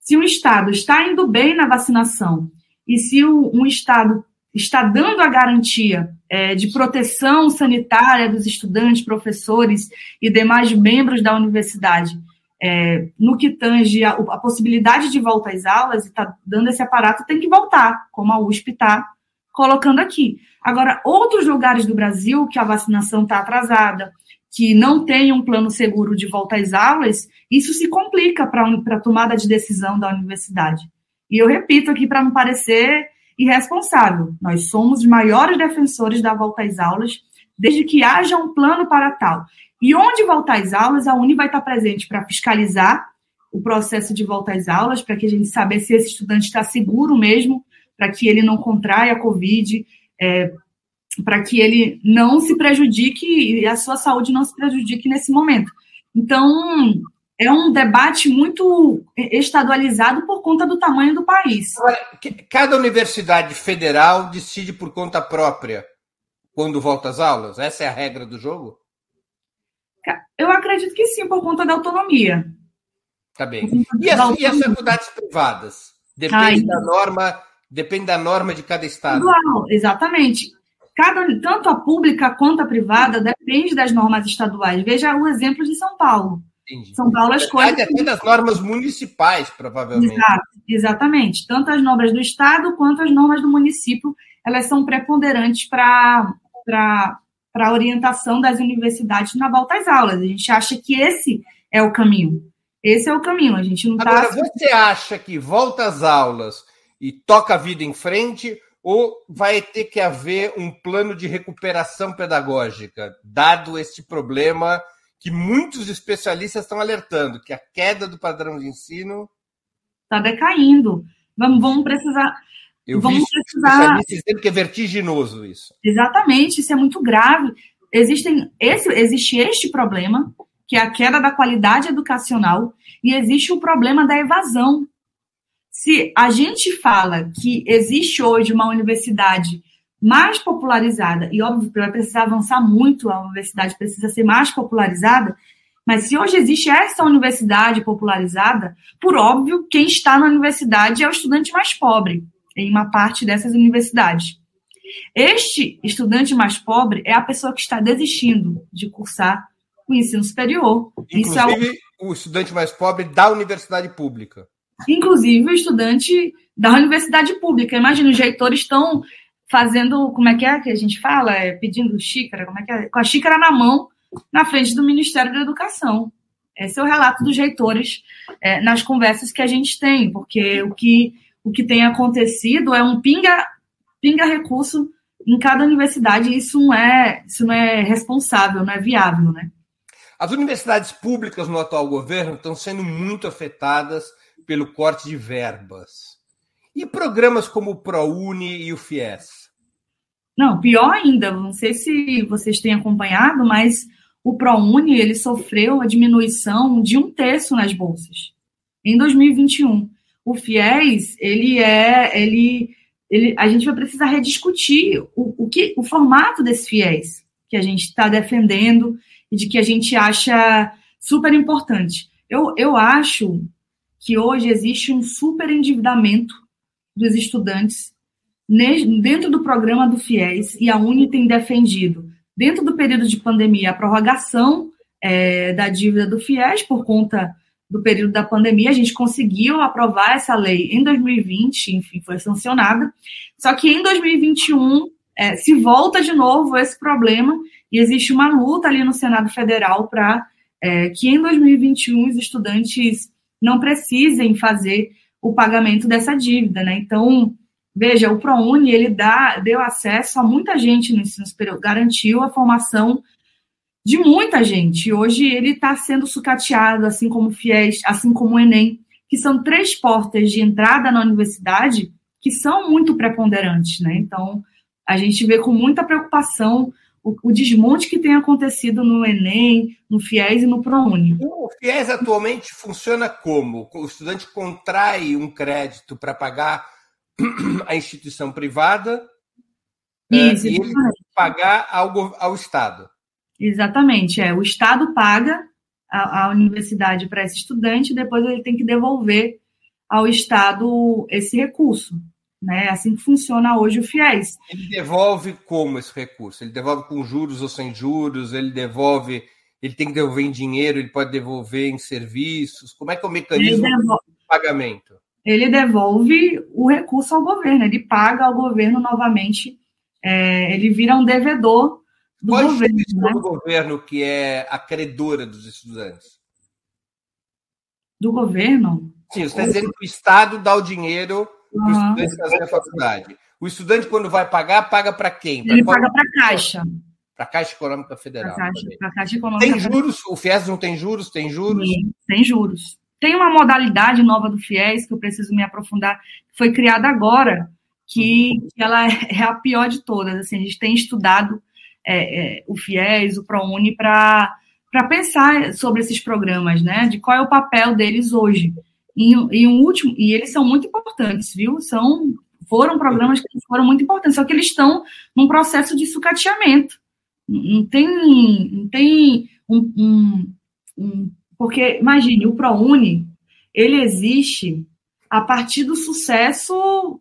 Se o estado está indo bem na vacinação e se um Estado está dando a garantia é, de proteção sanitária dos estudantes, professores e demais membros da universidade, é, no que tange a, a, possibilidade de volta às aulas, e está dando esse aparato, tem que voltar, como a USP está colocando aqui. Agora, outros lugares do Brasil que a vacinação está atrasada, que não tem um plano seguro de volta às aulas, isso se complica para a tomada de decisão da universidade. E eu repito aqui para não parecer irresponsável. Nós somos os maiores defensores da volta às aulas, desde que haja um plano para tal. E onde voltar às aulas, a Uni vai estar presente para fiscalizar o processo de volta às aulas, para que a gente saiba se esse estudante está seguro mesmo, para que ele não contraia a Covid, é, para que ele não se prejudique e a sua saúde não se prejudique nesse momento. Então, é um debate muito estadualizado por conta do tamanho do país. Cada universidade federal decide por conta própria quando volta às aulas? Essa é a regra do jogo? Eu acredito que sim, por conta da autonomia. Tá bem. E as, e as faculdades privadas? Depende Ai, da norma, depende da norma de cada estado. Igual, exatamente. Cada, tanto a pública quanto a privada depende das normas estaduais. Veja o exemplo de São Paulo. Entendi. São Paulo as coisas. Até das normas municipais, provavelmente. Exato, exatamente. Tanto as normas do Estado quanto as normas do município, elas são preponderantes para a orientação das universidades na volta às aulas. A gente acha que esse é o caminho. Esse é o caminho. A gente não está. Agora, você acha que volta às aulas e toca a vida em frente? Ou vai ter que haver um plano de recuperação pedagógica, dado este problema que muitos especialistas estão alertando, que a queda do padrão de ensino está decaindo. Vamos, vamos precisar. Eu vamos vi precisar... dizendo que é vertiginoso isso. Exatamente, isso é muito grave. Existem esse, existe este problema que é a queda da qualidade educacional, e existe o problema da evasão. Se a gente fala que existe hoje uma universidade mais popularizada, e óbvio que vai precisar avançar muito, a universidade precisa ser mais popularizada, mas se hoje existe essa universidade popularizada, por óbvio, quem está na universidade é o estudante mais pobre, em uma parte dessas universidades. Este estudante mais pobre é a pessoa que está desistindo de cursar o ensino superior. Inclusive, é o... o estudante mais pobre da universidade pública. Inclusive, o estudante da universidade pública. Imagina, os reitores estão fazendo, como é que é que a gente fala? É, pedindo xícara, como é que é? Com a xícara na mão, na frente do Ministério da Educação. Esse é o relato dos reitores é, nas conversas que a gente tem, porque o que, o que tem acontecido é um pinga, pinga recurso em cada universidade, e isso não é, isso não é responsável, não é viável, né? As universidades públicas no atual governo estão sendo muito afetadas pelo corte de verbas. E programas como o ProUni e o FIES? Não, pior ainda, não sei se vocês têm acompanhado, mas o ProUni ele sofreu a diminuição de um terço nas bolsas em 2021. O FIES, ele é, ele, ele, a gente vai precisar rediscutir o, o que, o formato desse FIES que a gente está defendendo e de que a gente acha super importante. Eu, eu acho que hoje existe um super endividamento dos estudantes dentro do programa do FIES e a Uni tem defendido, dentro do período de pandemia, a prorrogação é, da dívida do FIES por conta do período da pandemia. A gente conseguiu aprovar essa lei em 2020, enfim, foi sancionada. Só que em 2021 é, se volta de novo esse problema e existe uma luta ali no Senado Federal para é, que em 2021 os estudantes não precisem fazer o pagamento dessa dívida, né? Então, veja, o ProUni, ele dá, deu acesso a muita gente no ensino superior, garantiu a formação de muita gente. Hoje ele está sendo sucateado, assim como o FIES, assim como o Enem, que são três portas de entrada na universidade que são muito preponderantes, né? Então, a gente vê com muita preocupação o, o, desmonte que tem acontecido no Enem, no FIES e no ProUni. O FIES atualmente funciona como? O estudante contrai um crédito para pagar a instituição privada né, Isso, é, e ele pagar ao, ao Estado. Exatamente, é. O Estado paga a, a universidade para esse estudante, e depois ele tem que devolver ao Estado esse recurso. Né? É assim que funciona hoje o FIES. Ele devolve como esse recurso? Ele devolve com juros ou sem juros? Ele devolve, ele tem que devolver em dinheiro, ele pode devolver em serviços? Como é que é o mecanismo de pagamento? Ele devolve o recurso ao governo, ele paga ao governo novamente, é, ele vira um devedor do Qual governo. Qual né? do governo que é a credora dos estudantes? Do governo? Sim, você está dizendo que o Estado dá o dinheiro para o estudante fazer a faculdade. O estudante, quando vai pagar, paga para quem? Pra Ele paga para a Caixa. Para a Caixa Econômica Federal. Pra Caixa, pra Caixa Econômica tem juros? O FIES não tem juros? Tem juros? Sim, tem juros. Tem uma modalidade nova do FIES que eu preciso me aprofundar, foi criada agora, que, ela é a pior de todas. Assim, a gente tem estudado é, é, o FIES, o ProUni, para pensar sobre esses programas, né? De qual é o papel deles hoje. E, e um último, e eles são muito importantes, viu? São foram programas que foram muito importantes, só que eles estão num processo de sucateamento. Não tem, não tem um, um, um porque imagine o ProUni, ele existe a partir do sucesso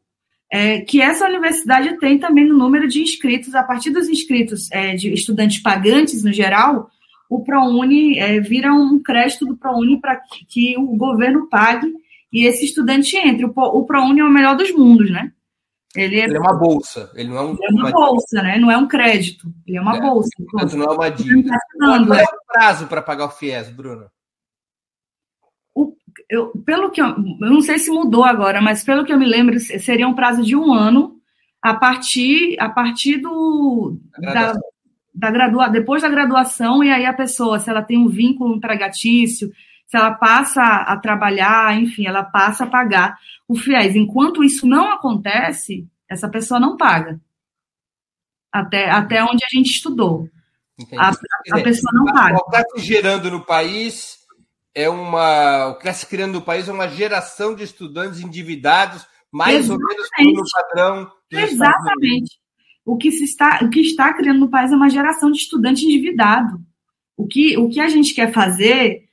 é, que essa universidade tem também no número de inscritos, a partir dos inscritos é, de estudantes pagantes no geral, o ProUni é, vira um crédito do ProUni para que, que, o governo pague e esse estudante entre. O, o ProUni é o melhor dos mundos, né? Ele é, ele é uma bolsa, ele não é, um, é uma, uma bolsa, né? Não é um crédito, ele é uma é, bolsa. Portanto, não é uma dívida. Qual é o prazo para pagar o FIES, Bruno? O, eu, pelo que eu, eu não sei se mudou agora, mas pelo que eu me lembro, seria um prazo de um ano a partir, a partir do, da, da gradua, depois da graduação, e aí a pessoa, se ela tem um vínculo empregatício, se ela passa a trabalhar, enfim, ela passa a pagar o FIES. Enquanto isso não acontece, essa pessoa não paga. Até, até onde a gente estudou. A, a, pessoa não paga. O está gerando no país é uma. O que está se criando no país é uma geração de estudantes endividados, mais Exatamente. ou menos no padrão. Exatamente. O que, se está, o que está criando no país é uma geração de estudante endividado. O que, o que a gente quer fazer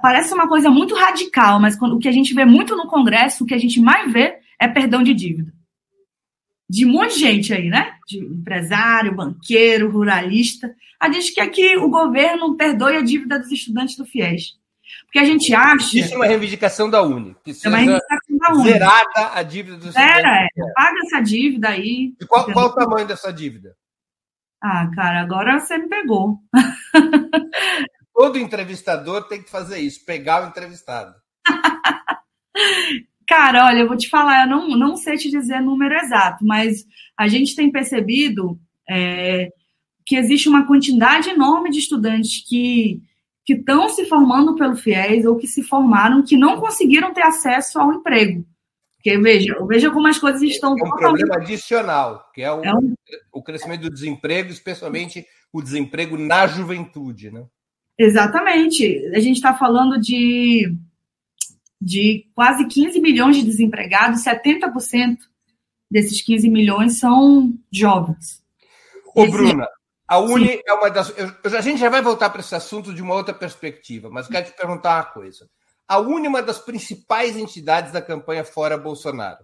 parece uma coisa muito radical, mas quando, o que a gente vê muito no Congresso, o que a gente mais vê é perdão de dívida. De um monte de gente aí, né? De empresário, banqueiro, ruralista. A gente quer que o governo perdoe a dívida dos estudantes do FIES. Porque a gente acha. Isso é uma reivindicação da Uni. é uma reivindicação da Uni. Zerada a dívida dos Zera, é. Paga essa dívida aí. E qual, qual o tamanho dessa dívida? Ah, cara, agora você me pegou. Todo entrevistador tem que fazer isso, pegar o entrevistado. Cara, olha, eu vou te falar, eu não, não sei te dizer número exato, mas a gente tem percebido é, que existe uma quantidade enorme de estudantes que que estão se formando pelo FIES ou que se formaram que não conseguiram ter acesso ao emprego. Porque veja, veja como as coisas estão. É um totalmente... problema adicional, que é o, é um... o crescimento do desemprego, especialmente o desemprego na juventude, né? Exatamente. A gente está falando de, de quase 15 milhões de desempregados, 70% desses 15 milhões são jovens. Ô, Esse... Bruna, a Uni Sim. é uma das. Eu, a gente já vai voltar para esse assunto de uma outra perspectiva, mas quero te perguntar uma coisa. A Uni é uma das principais entidades da campanha Fora Bolsonaro.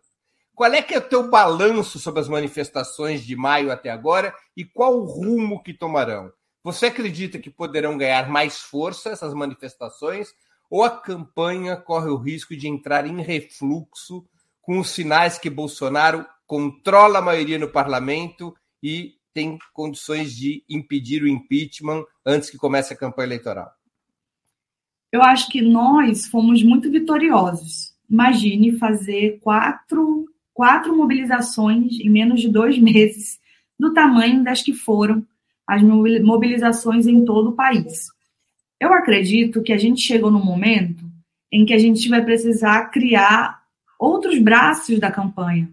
Qual é que é o teu balanço sobre as manifestações de maio até agora e qual o rumo que tomarão? Você acredita que poderão ganhar mais força essas manifestações ou a campanha corre o risco de entrar em refluxo com os sinais que Bolsonaro controla a maioria no parlamento e tem condições de impedir o impeachment antes que comece a campanha eleitoral? eu acho que nós fomos muito vitoriosos. Imagine fazer quatro, quatro mobilizações em menos de dois meses, do tamanho das que foram as mobilizações em todo o país. Eu acredito que a gente chegou no momento em que a gente vai precisar criar outros braços da campanha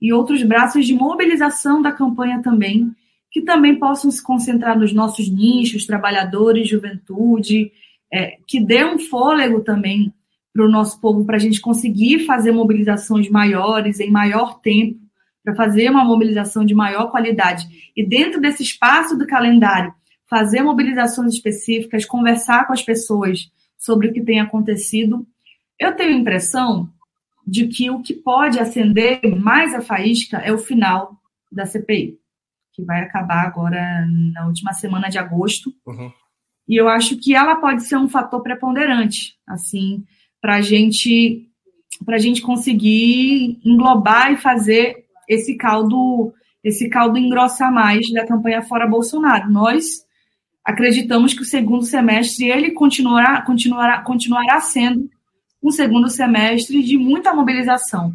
e outros braços de mobilização da campanha também, que também possam se concentrar nos nossos nichos, trabalhadores, juventude, é, que dê um fôlego também para o nosso povo, para a gente conseguir fazer mobilizações maiores, em maior tempo, para fazer uma mobilização de maior qualidade. E dentro desse espaço do calendário, fazer mobilizações específicas, conversar com as pessoas sobre o que tem acontecido. Eu tenho a impressão de que o que pode acender mais a faísca é o final da CPI, que vai acabar agora na última semana de agosto. Uhum. E eu acho que ela pode ser um fator preponderante, assim, para gente, a gente conseguir englobar e fazer esse caldo, esse caldo engrossar mais da campanha fora Bolsonaro. Nós acreditamos que o segundo semestre ele continuará, continuará, continuará sendo um segundo semestre de muita mobilização.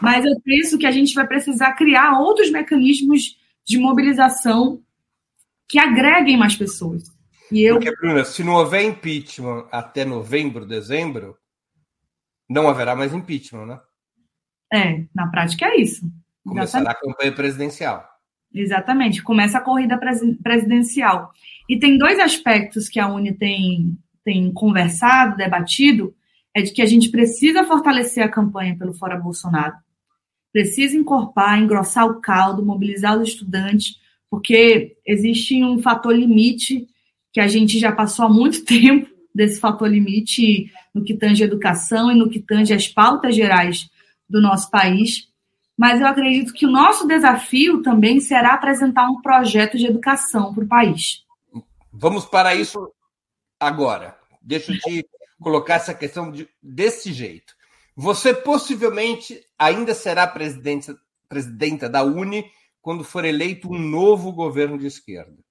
Mas eu penso que a gente vai precisar criar outros mecanismos de mobilização que agreguem mais pessoas. E eu... Porque, Bruna, se não houver impeachment até novembro, dezembro, não haverá mais impeachment, né? É, na prática é isso. Começará Exatamente. a campanha presidencial. Exatamente, começa a corrida presidencial. E tem dois aspectos que a Uni tem, tem conversado, debatido, é de que a gente precisa fortalecer a campanha pelo Fora Bolsonaro, precisa encorpar, engrossar o caldo, mobilizar os estudantes, porque existe um fator limite que a gente já passou há muito tempo desse fator limite no que tange a educação e no que tange as pautas gerais do nosso país. Mas eu acredito que o nosso desafio também será apresentar um projeto de educação para o país. Vamos para isso agora. Deixa eu te colocar essa questão de, desse jeito. Você possivelmente ainda será presidente, presidenta da Uni quando for eleito um novo governo de esquerda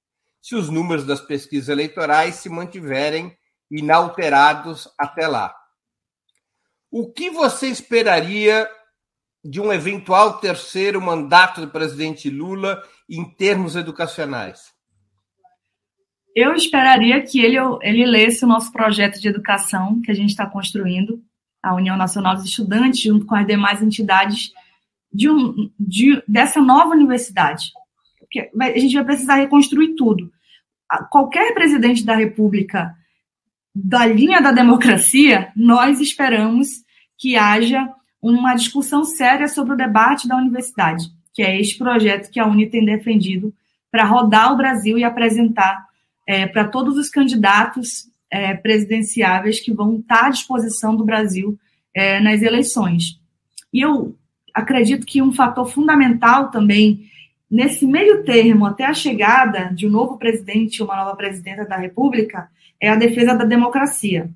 se os números das pesquisas eleitorais se mantiverem inalterados até lá. O que você esperaria de um eventual terceiro mandato do presidente Lula em termos educacionais? Eu esperaria que ele, ele lesse o nosso projeto de educação que a gente está construindo, a União Nacional dos Estudantes, junto com as demais entidades de um, de, dessa nova universidade porque a gente vai precisar reconstruir tudo. qualquer presidente da República da linha da democracia, nós esperamos que haja uma discussão séria sobre o debate da universidade, que é este projeto que a Uni tem defendido para rodar o Brasil e apresentar é, para todos os candidatos é, presidenciáveis que vão estar à disposição do Brasil é, nas eleições. E eu acredito que um fator fundamental também nesse meio termo até a chegada de um novo presidente, uma nova presidenta da República, é a defesa da democracia.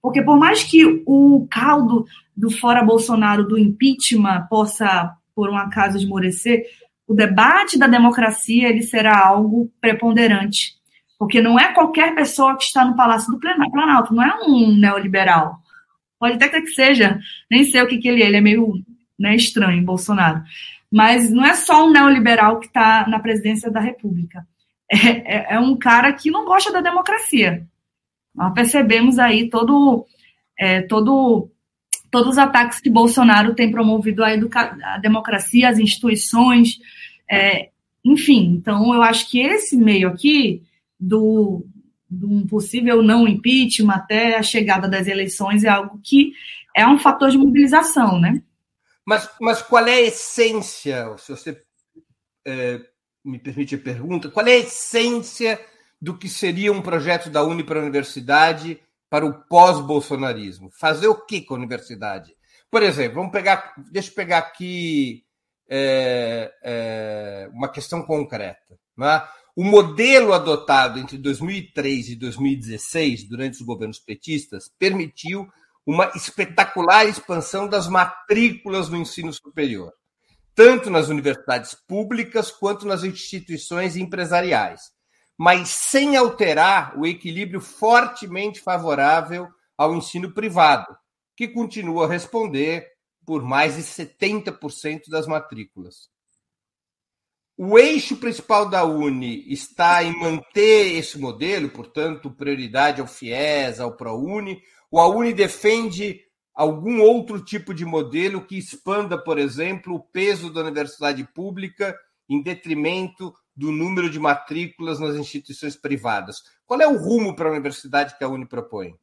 Porque por mais que o caldo do fora Bolsonaro, do impeachment, possa, por um acaso, esmorecer, o debate da democracia ele será algo preponderante. Porque não é qualquer pessoa que está no Palácio do Planalto, não é um neoliberal. Pode até que seja, nem sei o que, que ele é, ele é meio né, estranho, Bolsonaro. Mas não é só um neoliberal que está na presidência da República. É, é, é, um cara que não gosta da democracia. Nós percebemos aí todo, é, todo, todos os ataques que Bolsonaro tem promovido à, à democracia, às instituições, é, enfim. Então, eu acho que esse meio aqui do, do um possível não impeachment até a chegada das eleições é algo que é um fator de mobilização, né? Mas, mas qual é a essência, se você é, me permite a pergunta, qual é a essência do que seria um projeto da Uni para a universidade para o pós-bolsonarismo? Fazer o que com a universidade? Por exemplo, vamos pegar, deixa eu pegar aqui é, é, uma questão concreta. Né? O modelo adotado entre 2003 e 2016, durante os governos petistas, permitiu uma espetacular expansão das matrículas no ensino superior, tanto nas universidades públicas quanto nas instituições empresariais mas sem alterar o equilíbrio fortemente favorável ao ensino privado, que continua a responder por mais de 70% das matrículas. O eixo principal da Uni está em manter esse modelo, portanto, prioridade ao FIES, ao ProUni, ou a Uni defende algum outro tipo de modelo que expanda, por exemplo, o peso da universidade pública em detrimento do número de matrículas nas instituições privadas. Qual é o rumo para a universidade que a Uni propõe?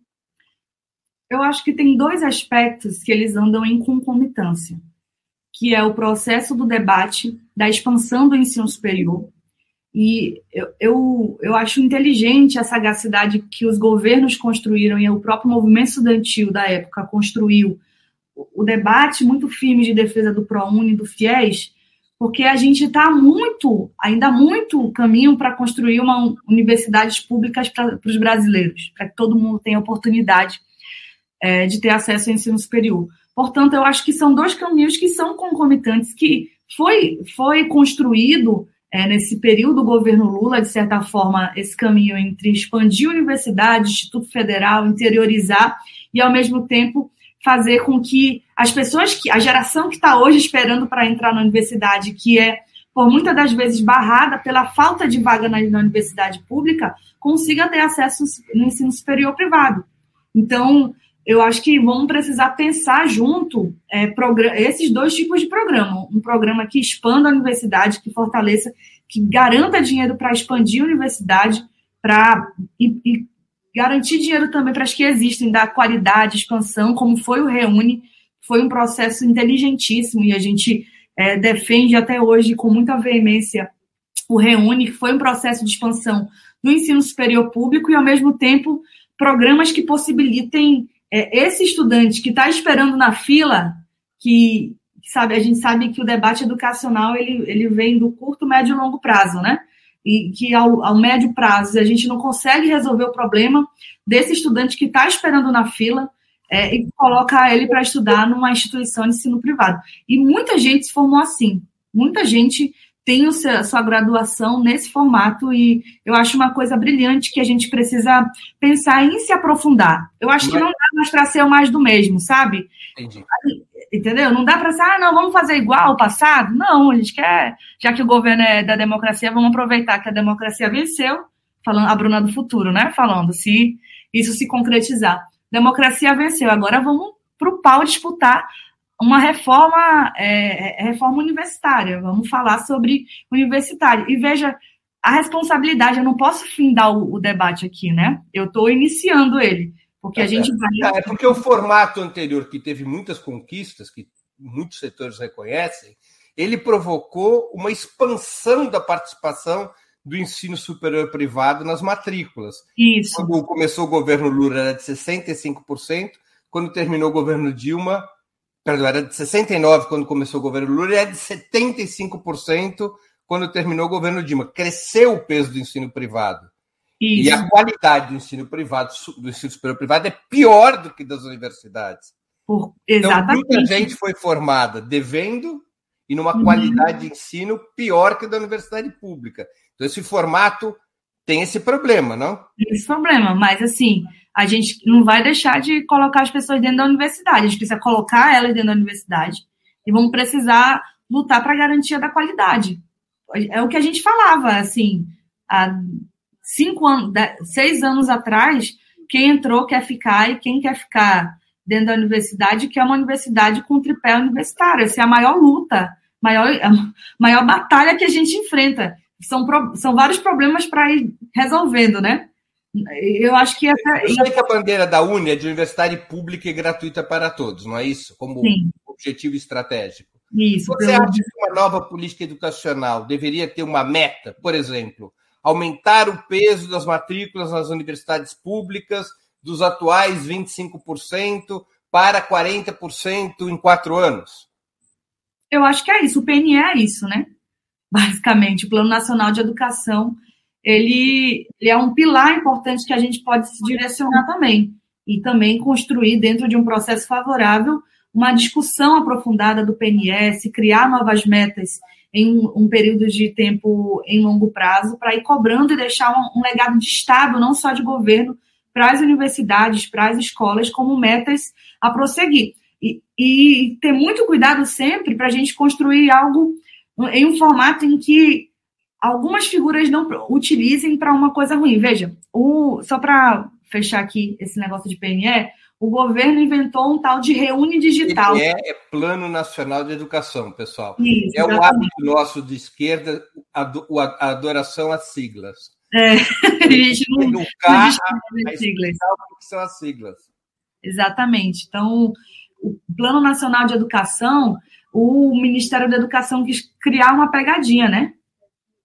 Eu acho que tem dois aspectos que eles andam em concomitância, que é o processo do debate, da expansão do ensino superior. E eu, eu, eu acho inteligente a sagacidade que os governos construíram e o próprio movimento estudantil da época construiu o debate muito firme de defesa do ProUni e do FIES, porque a gente está muito, ainda muito caminho para construir uma universidades públicas para os brasileiros, para que todo mundo tenha oportunidade é, de ter acesso ao ensino superior. Portanto, eu acho que são dois caminhos que são concomitantes, que foi, foi construído é, nesse período do governo Lula, de certa forma, esse caminho entre expandir universidade, Instituto Federal, interiorizar e, ao mesmo tempo, fazer com que as pessoas que a geração que está hoje esperando para entrar na universidade, que é por muitas das vezes barrada pela falta de vaga na, na universidade pública, consiga ter acesso no ensino superior privado. Então, eu acho que vamos precisar pensar junto é, esses dois tipos de programa. Um programa que expanda a universidade, que fortaleça, que garanta dinheiro para expandir a universidade, para e, e garantir dinheiro também para as que existem, dar qualidade, expansão, como foi o Reúne, foi um processo inteligentíssimo e a gente é, defende até hoje com muita veemência o Reúne, que foi um processo de expansão do ensino superior público e, ao mesmo tempo, programas que possibilitem é, esse estudante que está esperando na fila, que sabe, a gente sabe que o debate educacional ele, ele vem do curto, médio e longo prazo, né? e que ao, ao médio prazo a gente não consegue resolver o problema desse estudante que está esperando na fila é, e colocar ele para estudar numa instituição de ensino privado. E muita gente se formou assim. Muita gente tem o seu, sua graduação nesse formato e eu acho uma coisa brilhante que a gente precisa pensar em se aprofundar. Eu acho que não dá mais para ser o mais do mesmo, sabe? Entendi entendeu? Não dá para ser, ah, não, vamos fazer igual ao passado. Não, a gente quer, já que o governo é da democracia, vamos aproveitar que a democracia venceu, falando a Bruna do futuro, né? Falando, se isso se concretizar. Democracia venceu, agora vamos para o pau disputar uma reforma, é, é, reforma universitária. Vamos falar sobre universitário. E veja, a responsabilidade, eu não posso findar o, o debate aqui, né? Eu estou iniciando ele, porque a é, gente vai. É porque o formato anterior, que teve muitas conquistas, que muitos setores reconhecem, ele provocou uma expansão da participação do ensino superior privado nas matrículas. Isso. Quando começou o governo Lula era de 65%, quando terminou o governo Dilma, perdão, era de 69% quando começou o governo Lula, e é de 75% quando terminou o governo Dilma. Cresceu o peso do ensino privado. Isso. E a qualidade do ensino privado, do ensino superior privado, é pior do que das universidades. Por, exatamente. Então, muita gente foi formada devendo e numa uhum. qualidade de ensino pior que da universidade pública. Então, esse formato tem esse problema, não? Esse problema, mas assim, a gente não vai deixar de colocar as pessoas dentro da universidade, a gente precisa colocar elas dentro da universidade e vamos precisar lutar para a garantia da qualidade. É o que a gente falava, assim, há cinco anos, seis anos atrás, quem entrou quer ficar e quem quer ficar dentro da universidade, que é uma universidade com tripé universitário. Essa é a maior luta, maior, a maior batalha que a gente enfrenta. São, são vários problemas para ir resolvendo, né? Eu acho que essa. Eu sei que a bandeira da Uni é de universidade pública e gratuita para todos, não é isso? Como Sim. objetivo estratégico. Isso. Você acha que uma nova política educacional deveria ter uma meta, por exemplo, aumentar o peso das matrículas nas universidades públicas dos atuais 25% para 40% em quatro anos? Eu acho que é isso. O PNE é isso, né? Basicamente, o Plano Nacional de Educação, ele, ele é um pilar importante que a gente pode se direcionar também e também construir dentro de um processo favorável uma discussão aprofundada do PNS, criar novas metas em um, período de tempo em longo prazo para ir cobrando e deixar um, um legado de Estado, não só de governo, para as universidades, para as escolas, como metas a prosseguir. E, e ter muito cuidado sempre para a gente construir algo em um formato em que algumas figuras não utilizem para uma coisa ruim. Veja, o, só para fechar aqui esse negócio de PNE, o governo inventou um tal de reúne digital. PNE é Plano Nacional de Educação, pessoal. Isso, é o hábito nosso de esquerda, a, a adoração às siglas. É, a gente não, educar não siglas. o que são as siglas. Exatamente. Então, o Plano Nacional de Educação, o Ministério da Educação quis criar uma pegadinha, né?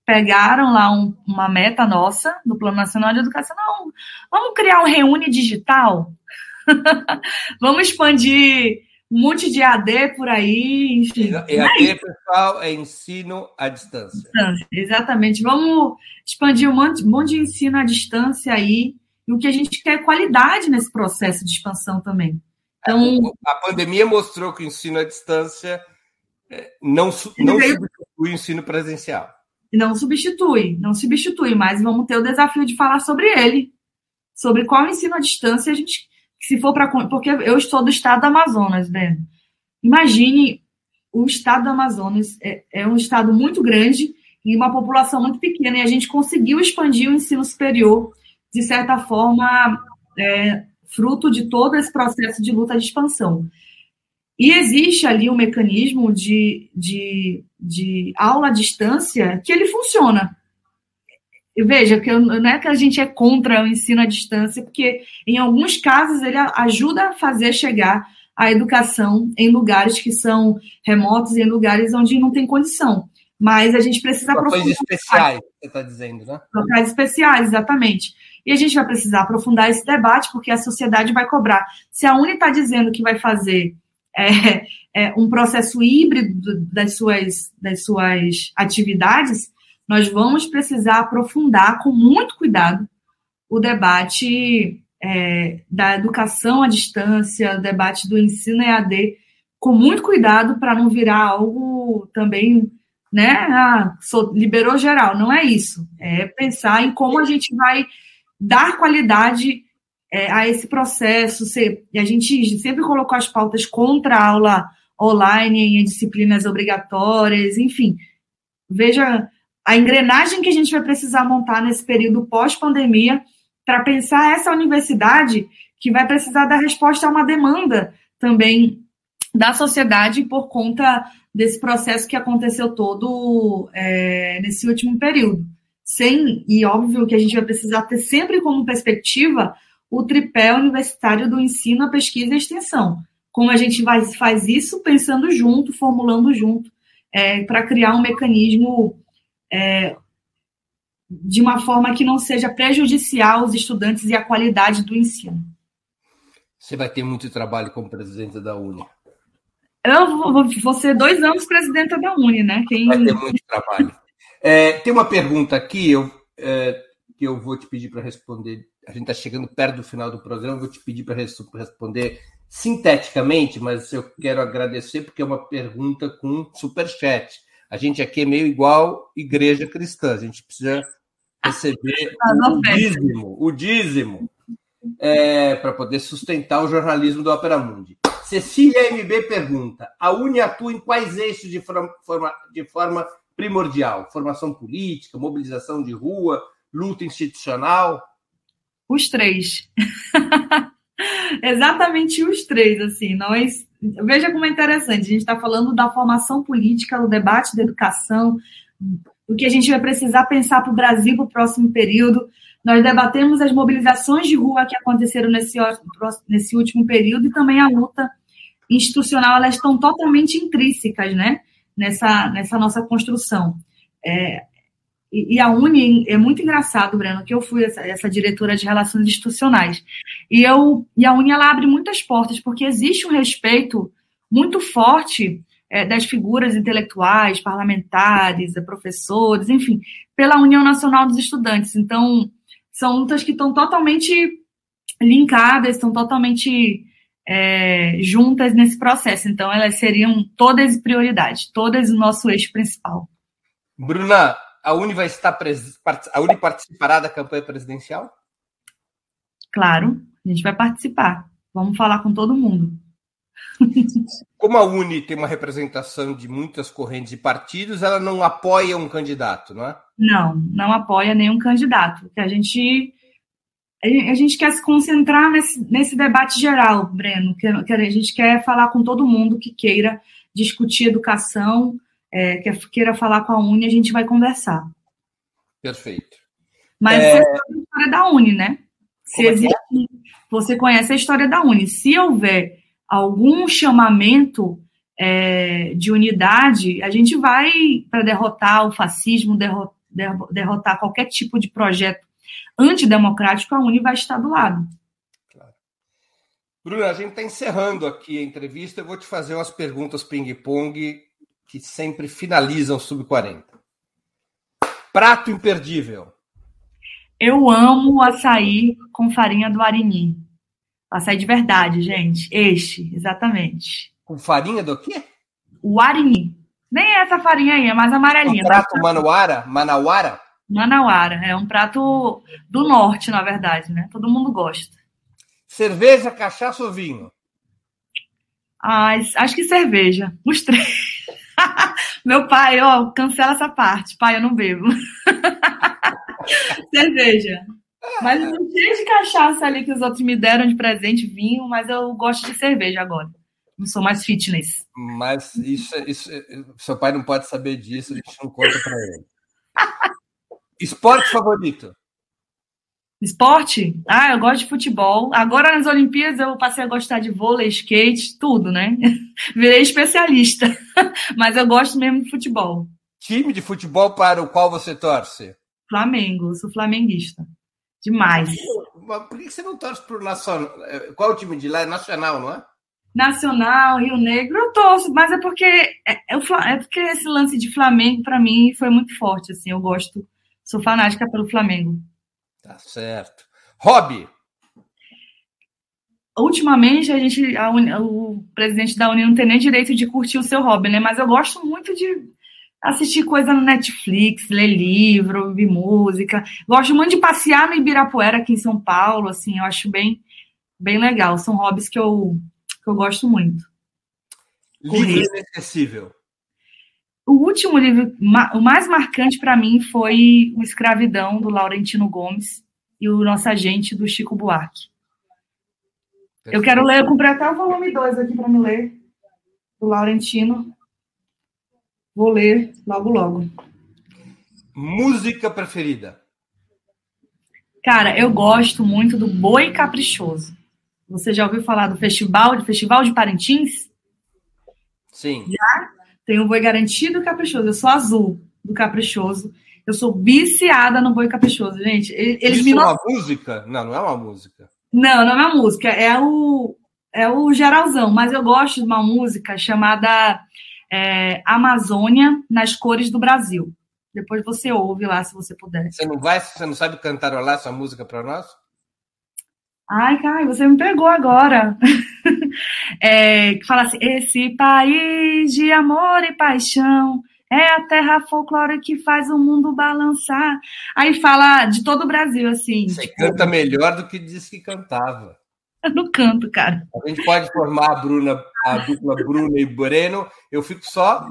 Pegaram lá um, uma meta nossa do Plano Nacional de Educação. Não, vamos criar um reúne digital? vamos expandir um monte de AD por aí, enfim. EAD, pessoal, é ensino à distância. Exatamente. Vamos expandir um monte, um monte de ensino à distância aí. E o que a gente quer é qualidade nesse processo de expansão também. Então, a pandemia mostrou que o ensino à distância é, não, não substitui o ensino presencial. Não substitui, não substitui, mas vamos ter o desafio de falar sobre ele, sobre qual ensino à distância a gente se for para. Porque eu estou do estado do Amazonas, né? Imagine o estado do Amazonas, é, é um estado muito grande e uma população muito pequena, e a gente conseguiu expandir o ensino superior, de certa forma, é, fruto de todo esse processo de luta de expansão. E existe ali um mecanismo de, de, de aula à distância que ele funciona veja, que não é que a gente é contra o ensino à distância, porque em alguns casos ele ajuda a fazer chegar a educação em lugares que são remotos, em lugares onde não tem condição. Mas a gente precisa aprofundar. especiais, você está dizendo, né? Locais especiais, exatamente. E a gente vai precisar aprofundar esse debate, porque a sociedade vai cobrar. Se a Uni está dizendo que vai fazer é, é, um processo híbrido das suas, das suas atividades, nós vamos precisar aprofundar com muito cuidado o debate é, da educação à distância, o debate do ensino EAD, com muito cuidado para não virar algo também, né? Ah, liberou geral. Não é isso. É pensar em como a gente vai dar qualidade é, a esse processo. E a gente sempre colocou as pautas contra a aula online em disciplinas obrigatórias, enfim. Veja a engrenagem que a gente vai precisar montar nesse período pós-pandemia para pensar essa universidade que vai precisar dar resposta a uma demanda também da sociedade por conta desse processo que aconteceu todo é, nesse último período. sem, e óbvio que a gente vai precisar ter sempre como perspectiva o tripé universitário do ensino, a pesquisa e a extensão. Como a gente vai, faz isso pensando junto, formulando junto, é, para criar um mecanismo é, de uma forma que não seja prejudicial aos estudantes e à qualidade do ensino. Você vai ter muito trabalho como presidente da Uni. Eu vou, vou ser dois anos presidenta da Uni, né? Quem... Vai ter muito trabalho. É, tem uma pergunta aqui eu, é, que eu vou te pedir para responder. A gente está chegando perto do final do programa, vou te pedir para responder sinteticamente, mas eu quero agradecer porque é uma pergunta com superchat. A gente aqui é meio igual igreja cristã, a gente precisa receber ah, o dízimo, o dízimo é, para poder sustentar o jornalismo do Opera Mundi. Cecília MB pergunta: a Uni atua em quais eixos de forma, de forma primordial? Formação política, mobilização de rua, luta institucional? Os três. Exatamente os três, assim, nós. Veja como é interessante, a gente está falando da formação política, do debate da educação, o que a gente vai precisar pensar para o Brasil para o próximo período. Nós debatemos as mobilizações de rua que aconteceram nesse, nesse último período e também a luta institucional, elas estão totalmente intrínsecas né, nessa, nessa nossa construção. É, e, a Uni, é muito engraçado, Breno, que eu fui essa, essa, diretora de relações institucionais. E, eu, e a Uni, ela abre muitas portas, porque existe um respeito muito forte é, das figuras intelectuais, parlamentares, professores, enfim, pela União Nacional dos Estudantes. Então, são lutas que estão totalmente linkadas, estão totalmente é, juntas nesse processo. Então, elas seriam todas prioridade, todas o nosso eixo principal. Bruna, a Uni vai estar pres... a Uni participará da campanha presidencial? Claro, a gente vai participar. Vamos falar com todo mundo. Como a Uni tem uma representação de muitas correntes e partidos, ela não apoia um candidato, não é? Não, não apoia nenhum candidato. A gente a gente quer se concentrar nesse, nesse debate geral, Breno, que, a gente quer falar com todo mundo que queira discutir educação, é, que queira falar com a Uni, a gente vai conversar. Perfeito. Mas é... você sabe a história da Uni, né? Se é existe, é? você conhece a história da Uni. Se houver algum chamamento é, de unidade, a gente vai para derrotar o fascismo, derrotar qualquer tipo de projeto antidemocrático, a Uni vai estar do lado. Claro. Bruna, a gente está encerrando aqui a entrevista. Eu vou te fazer umas perguntas ping-pong que sempre finalizam sub-40. Prato imperdível. Eu amo açaí com farinha do Arini. Açaí de verdade, gente. Este, exatamente. Com farinha do quê? O Arini. Nem é essa farinha aí, é mais amarelinha. Um prato manauara? Manauara? Manauara. É um prato do norte, na verdade, né? Todo mundo gosta. Cerveja, cachaça ou vinho? Ah, acho que cerveja. Os três. Meu pai, ó, cancela essa parte. Pai, eu não bebo. cerveja. Mas eu não cheio de cachaça ali que os outros me deram de presente, vinho, mas eu gosto de cerveja agora. Não sou mais fitness. Mas isso, isso seu pai não pode saber disso, a gente não conta para ele. Esporte favorito? Esporte? Ah, eu gosto de futebol. Agora nas Olimpíadas eu passei a gostar de vôlei, skate, tudo, né? Virei especialista. Mas eu gosto mesmo de futebol. Time de futebol para o qual você torce? Flamengo, sou flamenguista. Demais. Mas por que você não torce para o Nacional? Qual o time de lá? É Nacional, não é? Nacional, Rio Negro, eu torço, mas é porque é, é, é porque esse lance de Flamengo para mim foi muito forte, assim, eu gosto, sou fanática pelo Flamengo. Tá certo. Hobby. Ultimamente a gente, a o presidente da União não tem nem direito de curtir o seu hobby, né? Mas eu gosto muito de assistir coisa no Netflix, ler livro, ouvir música. Gosto muito de passear no Ibirapuera, aqui em São Paulo, assim, eu acho bem, bem legal. São hobbies que eu, que eu gosto muito. Livro inesquecível. O último livro, o mais marcante para mim foi O Escravidão, do Laurentino Gomes, e O Nosso Agente, do Chico Buarque. Eu quero ler, eu comprei até o volume 2 aqui para me ler, do Laurentino. Vou ler logo, logo. Música preferida? Cara, eu gosto muito do Boi Caprichoso. Você já ouviu falar do festival, do Festival de Parintins? Sim. Tem o Boi Garantido e Caprichoso. Eu sou azul do Caprichoso. Eu sou viciada no Boi Caprichoso, gente. Eles Isso me é uma música? Não, não é uma música. Não, não é uma música. É o, é o geralzão. Mas eu gosto de uma música chamada é, Amazônia nas cores do Brasil. Depois você ouve lá, se você puder. Você não vai, você não sabe cantarolar essa música para nós? Ai, Caio, você me pegou agora. é, que fala assim: esse país de amor e paixão é a terra folclórica que faz o mundo balançar. Aí fala de todo o Brasil, assim. Você canta melhor do que disse que cantava. Eu não canto, cara. A gente pode formar a Bruna, a dupla Bruna e Breno. Eu fico só.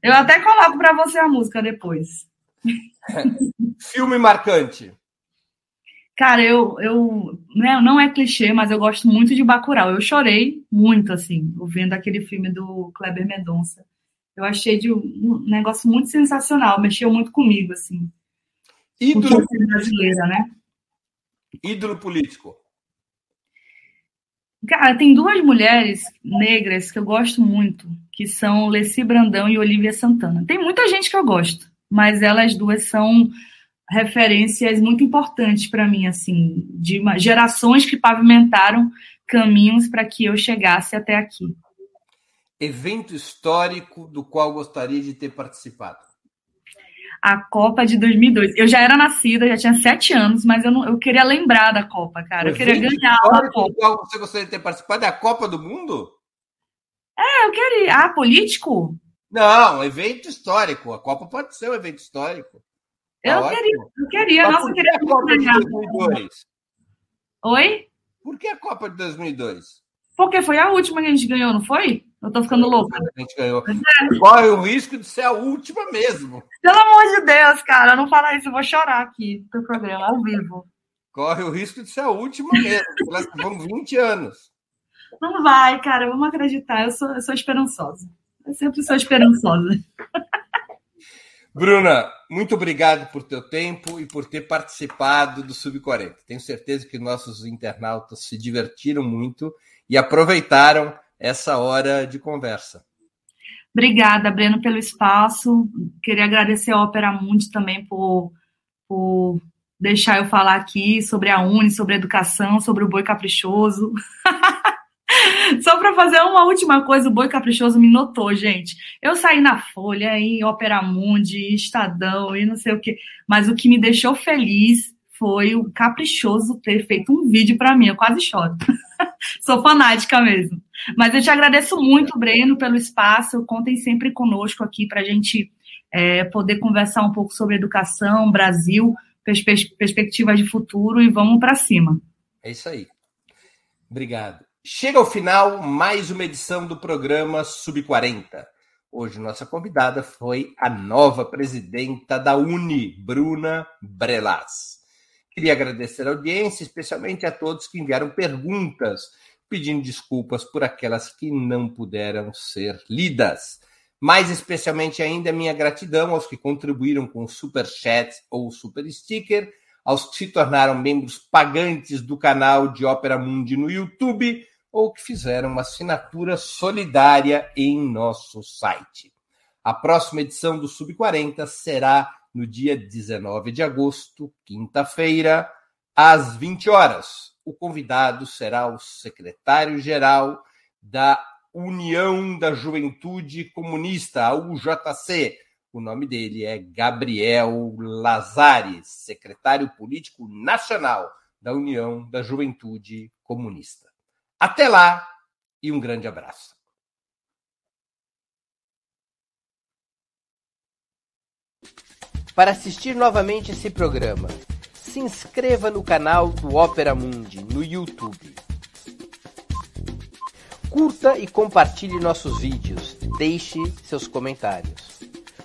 Eu até coloco para você a música depois. Filme marcante. Cara, eu, eu né, não é clichê, mas eu gosto muito de Bacurau. Eu chorei muito, assim, vendo aquele filme do Kleber Mendonça. Eu achei de um negócio muito sensacional, mexeu muito comigo, assim. Ídolo brasileira, né? Ídolo político. Cara, tem duas mulheres negras que eu gosto muito, que são Leci Brandão e Olivia Santana. Tem muita gente que eu gosto, mas elas duas são referências muito importantes para mim, assim, de uma, gerações que pavimentaram caminhos para que eu chegasse até aqui. Evento histórico do qual gostaria de ter participado? A Copa de 2002. Eu já era nascida, já tinha sete anos, mas eu, não, eu queria lembrar da Copa, cara. Eu queria ganhar a Copa. Do qual você gostaria de ter participado é a Copa do Mundo? É, eu queria. Ah, político? Não, evento histórico. A Copa pode ser um evento histórico. Eu Tá queria, ótimo. eu queria. Mas Nossa, eu que queria a Copa de ganhar. 2002? Oi? Por que a Copa de 2002? Porque foi a última que a gente ganhou, não foi? Eu tô ficando louca. A gente ganhou. Corre o risco de ser a última mesmo. Pelo amor de Deus, cara, não fala isso, eu vou chorar aqui no programa, ao vivo. Corre o risco de ser a última mesmo. vamos 20 anos. Não vai, cara, vamos acreditar, eu sou, eu sou esperançosa. Eu sempre sou esperançosa. Bruna, muito obrigado por teu tempo e por ter participado do Sub-40. Tenho certeza que nossos internautas se divertiram muito e aproveitaram essa hora de conversa. Obrigada, Breno, pelo espaço. Queria agradecer a Opera Mundi também por, por deixar eu falar aqui sobre a Uni, sobre a educação, sobre o boi caprichoso. Só para fazer uma última coisa, o Boi Caprichoso me notou, gente. Eu saí na Folha, em Opera Mundi, Estadão e não sei o quê. Mas o que me deixou feliz foi o Caprichoso ter feito um vídeo para mim. Eu quase choro. Sou fanática mesmo. Mas eu te agradeço muito, Breno, pelo espaço. Contem sempre conosco aqui para a gente é, poder conversar um pouco sobre educação, Brasil, perspe perspectivas de futuro e vamos para cima. É isso aí. Obrigado. Chega ao final mais uma edição do programa Sub40. Hoje nossa convidada foi a nova presidenta da Uni, Bruna Brelas. Queria agradecer a audiência, especialmente a todos que enviaram perguntas, pedindo desculpas por aquelas que não puderam ser lidas. Mais especialmente ainda, minha gratidão aos que contribuíram com super chat ou super sticker, aos que se tornaram membros pagantes do canal de Ópera Mundi no YouTube ou que fizeram uma assinatura solidária em nosso site. A próxima edição do Sub40 será no dia 19 de agosto, quinta-feira, às 20 horas. O convidado será o secretário-geral da União da Juventude Comunista, a UJC. O nome dele é Gabriel Lazares, secretário político nacional da União da Juventude Comunista. Até lá e um grande abraço. Para assistir novamente esse programa, se inscreva no canal do Opera Mundi no YouTube. Curta e compartilhe nossos vídeos. Deixe seus comentários.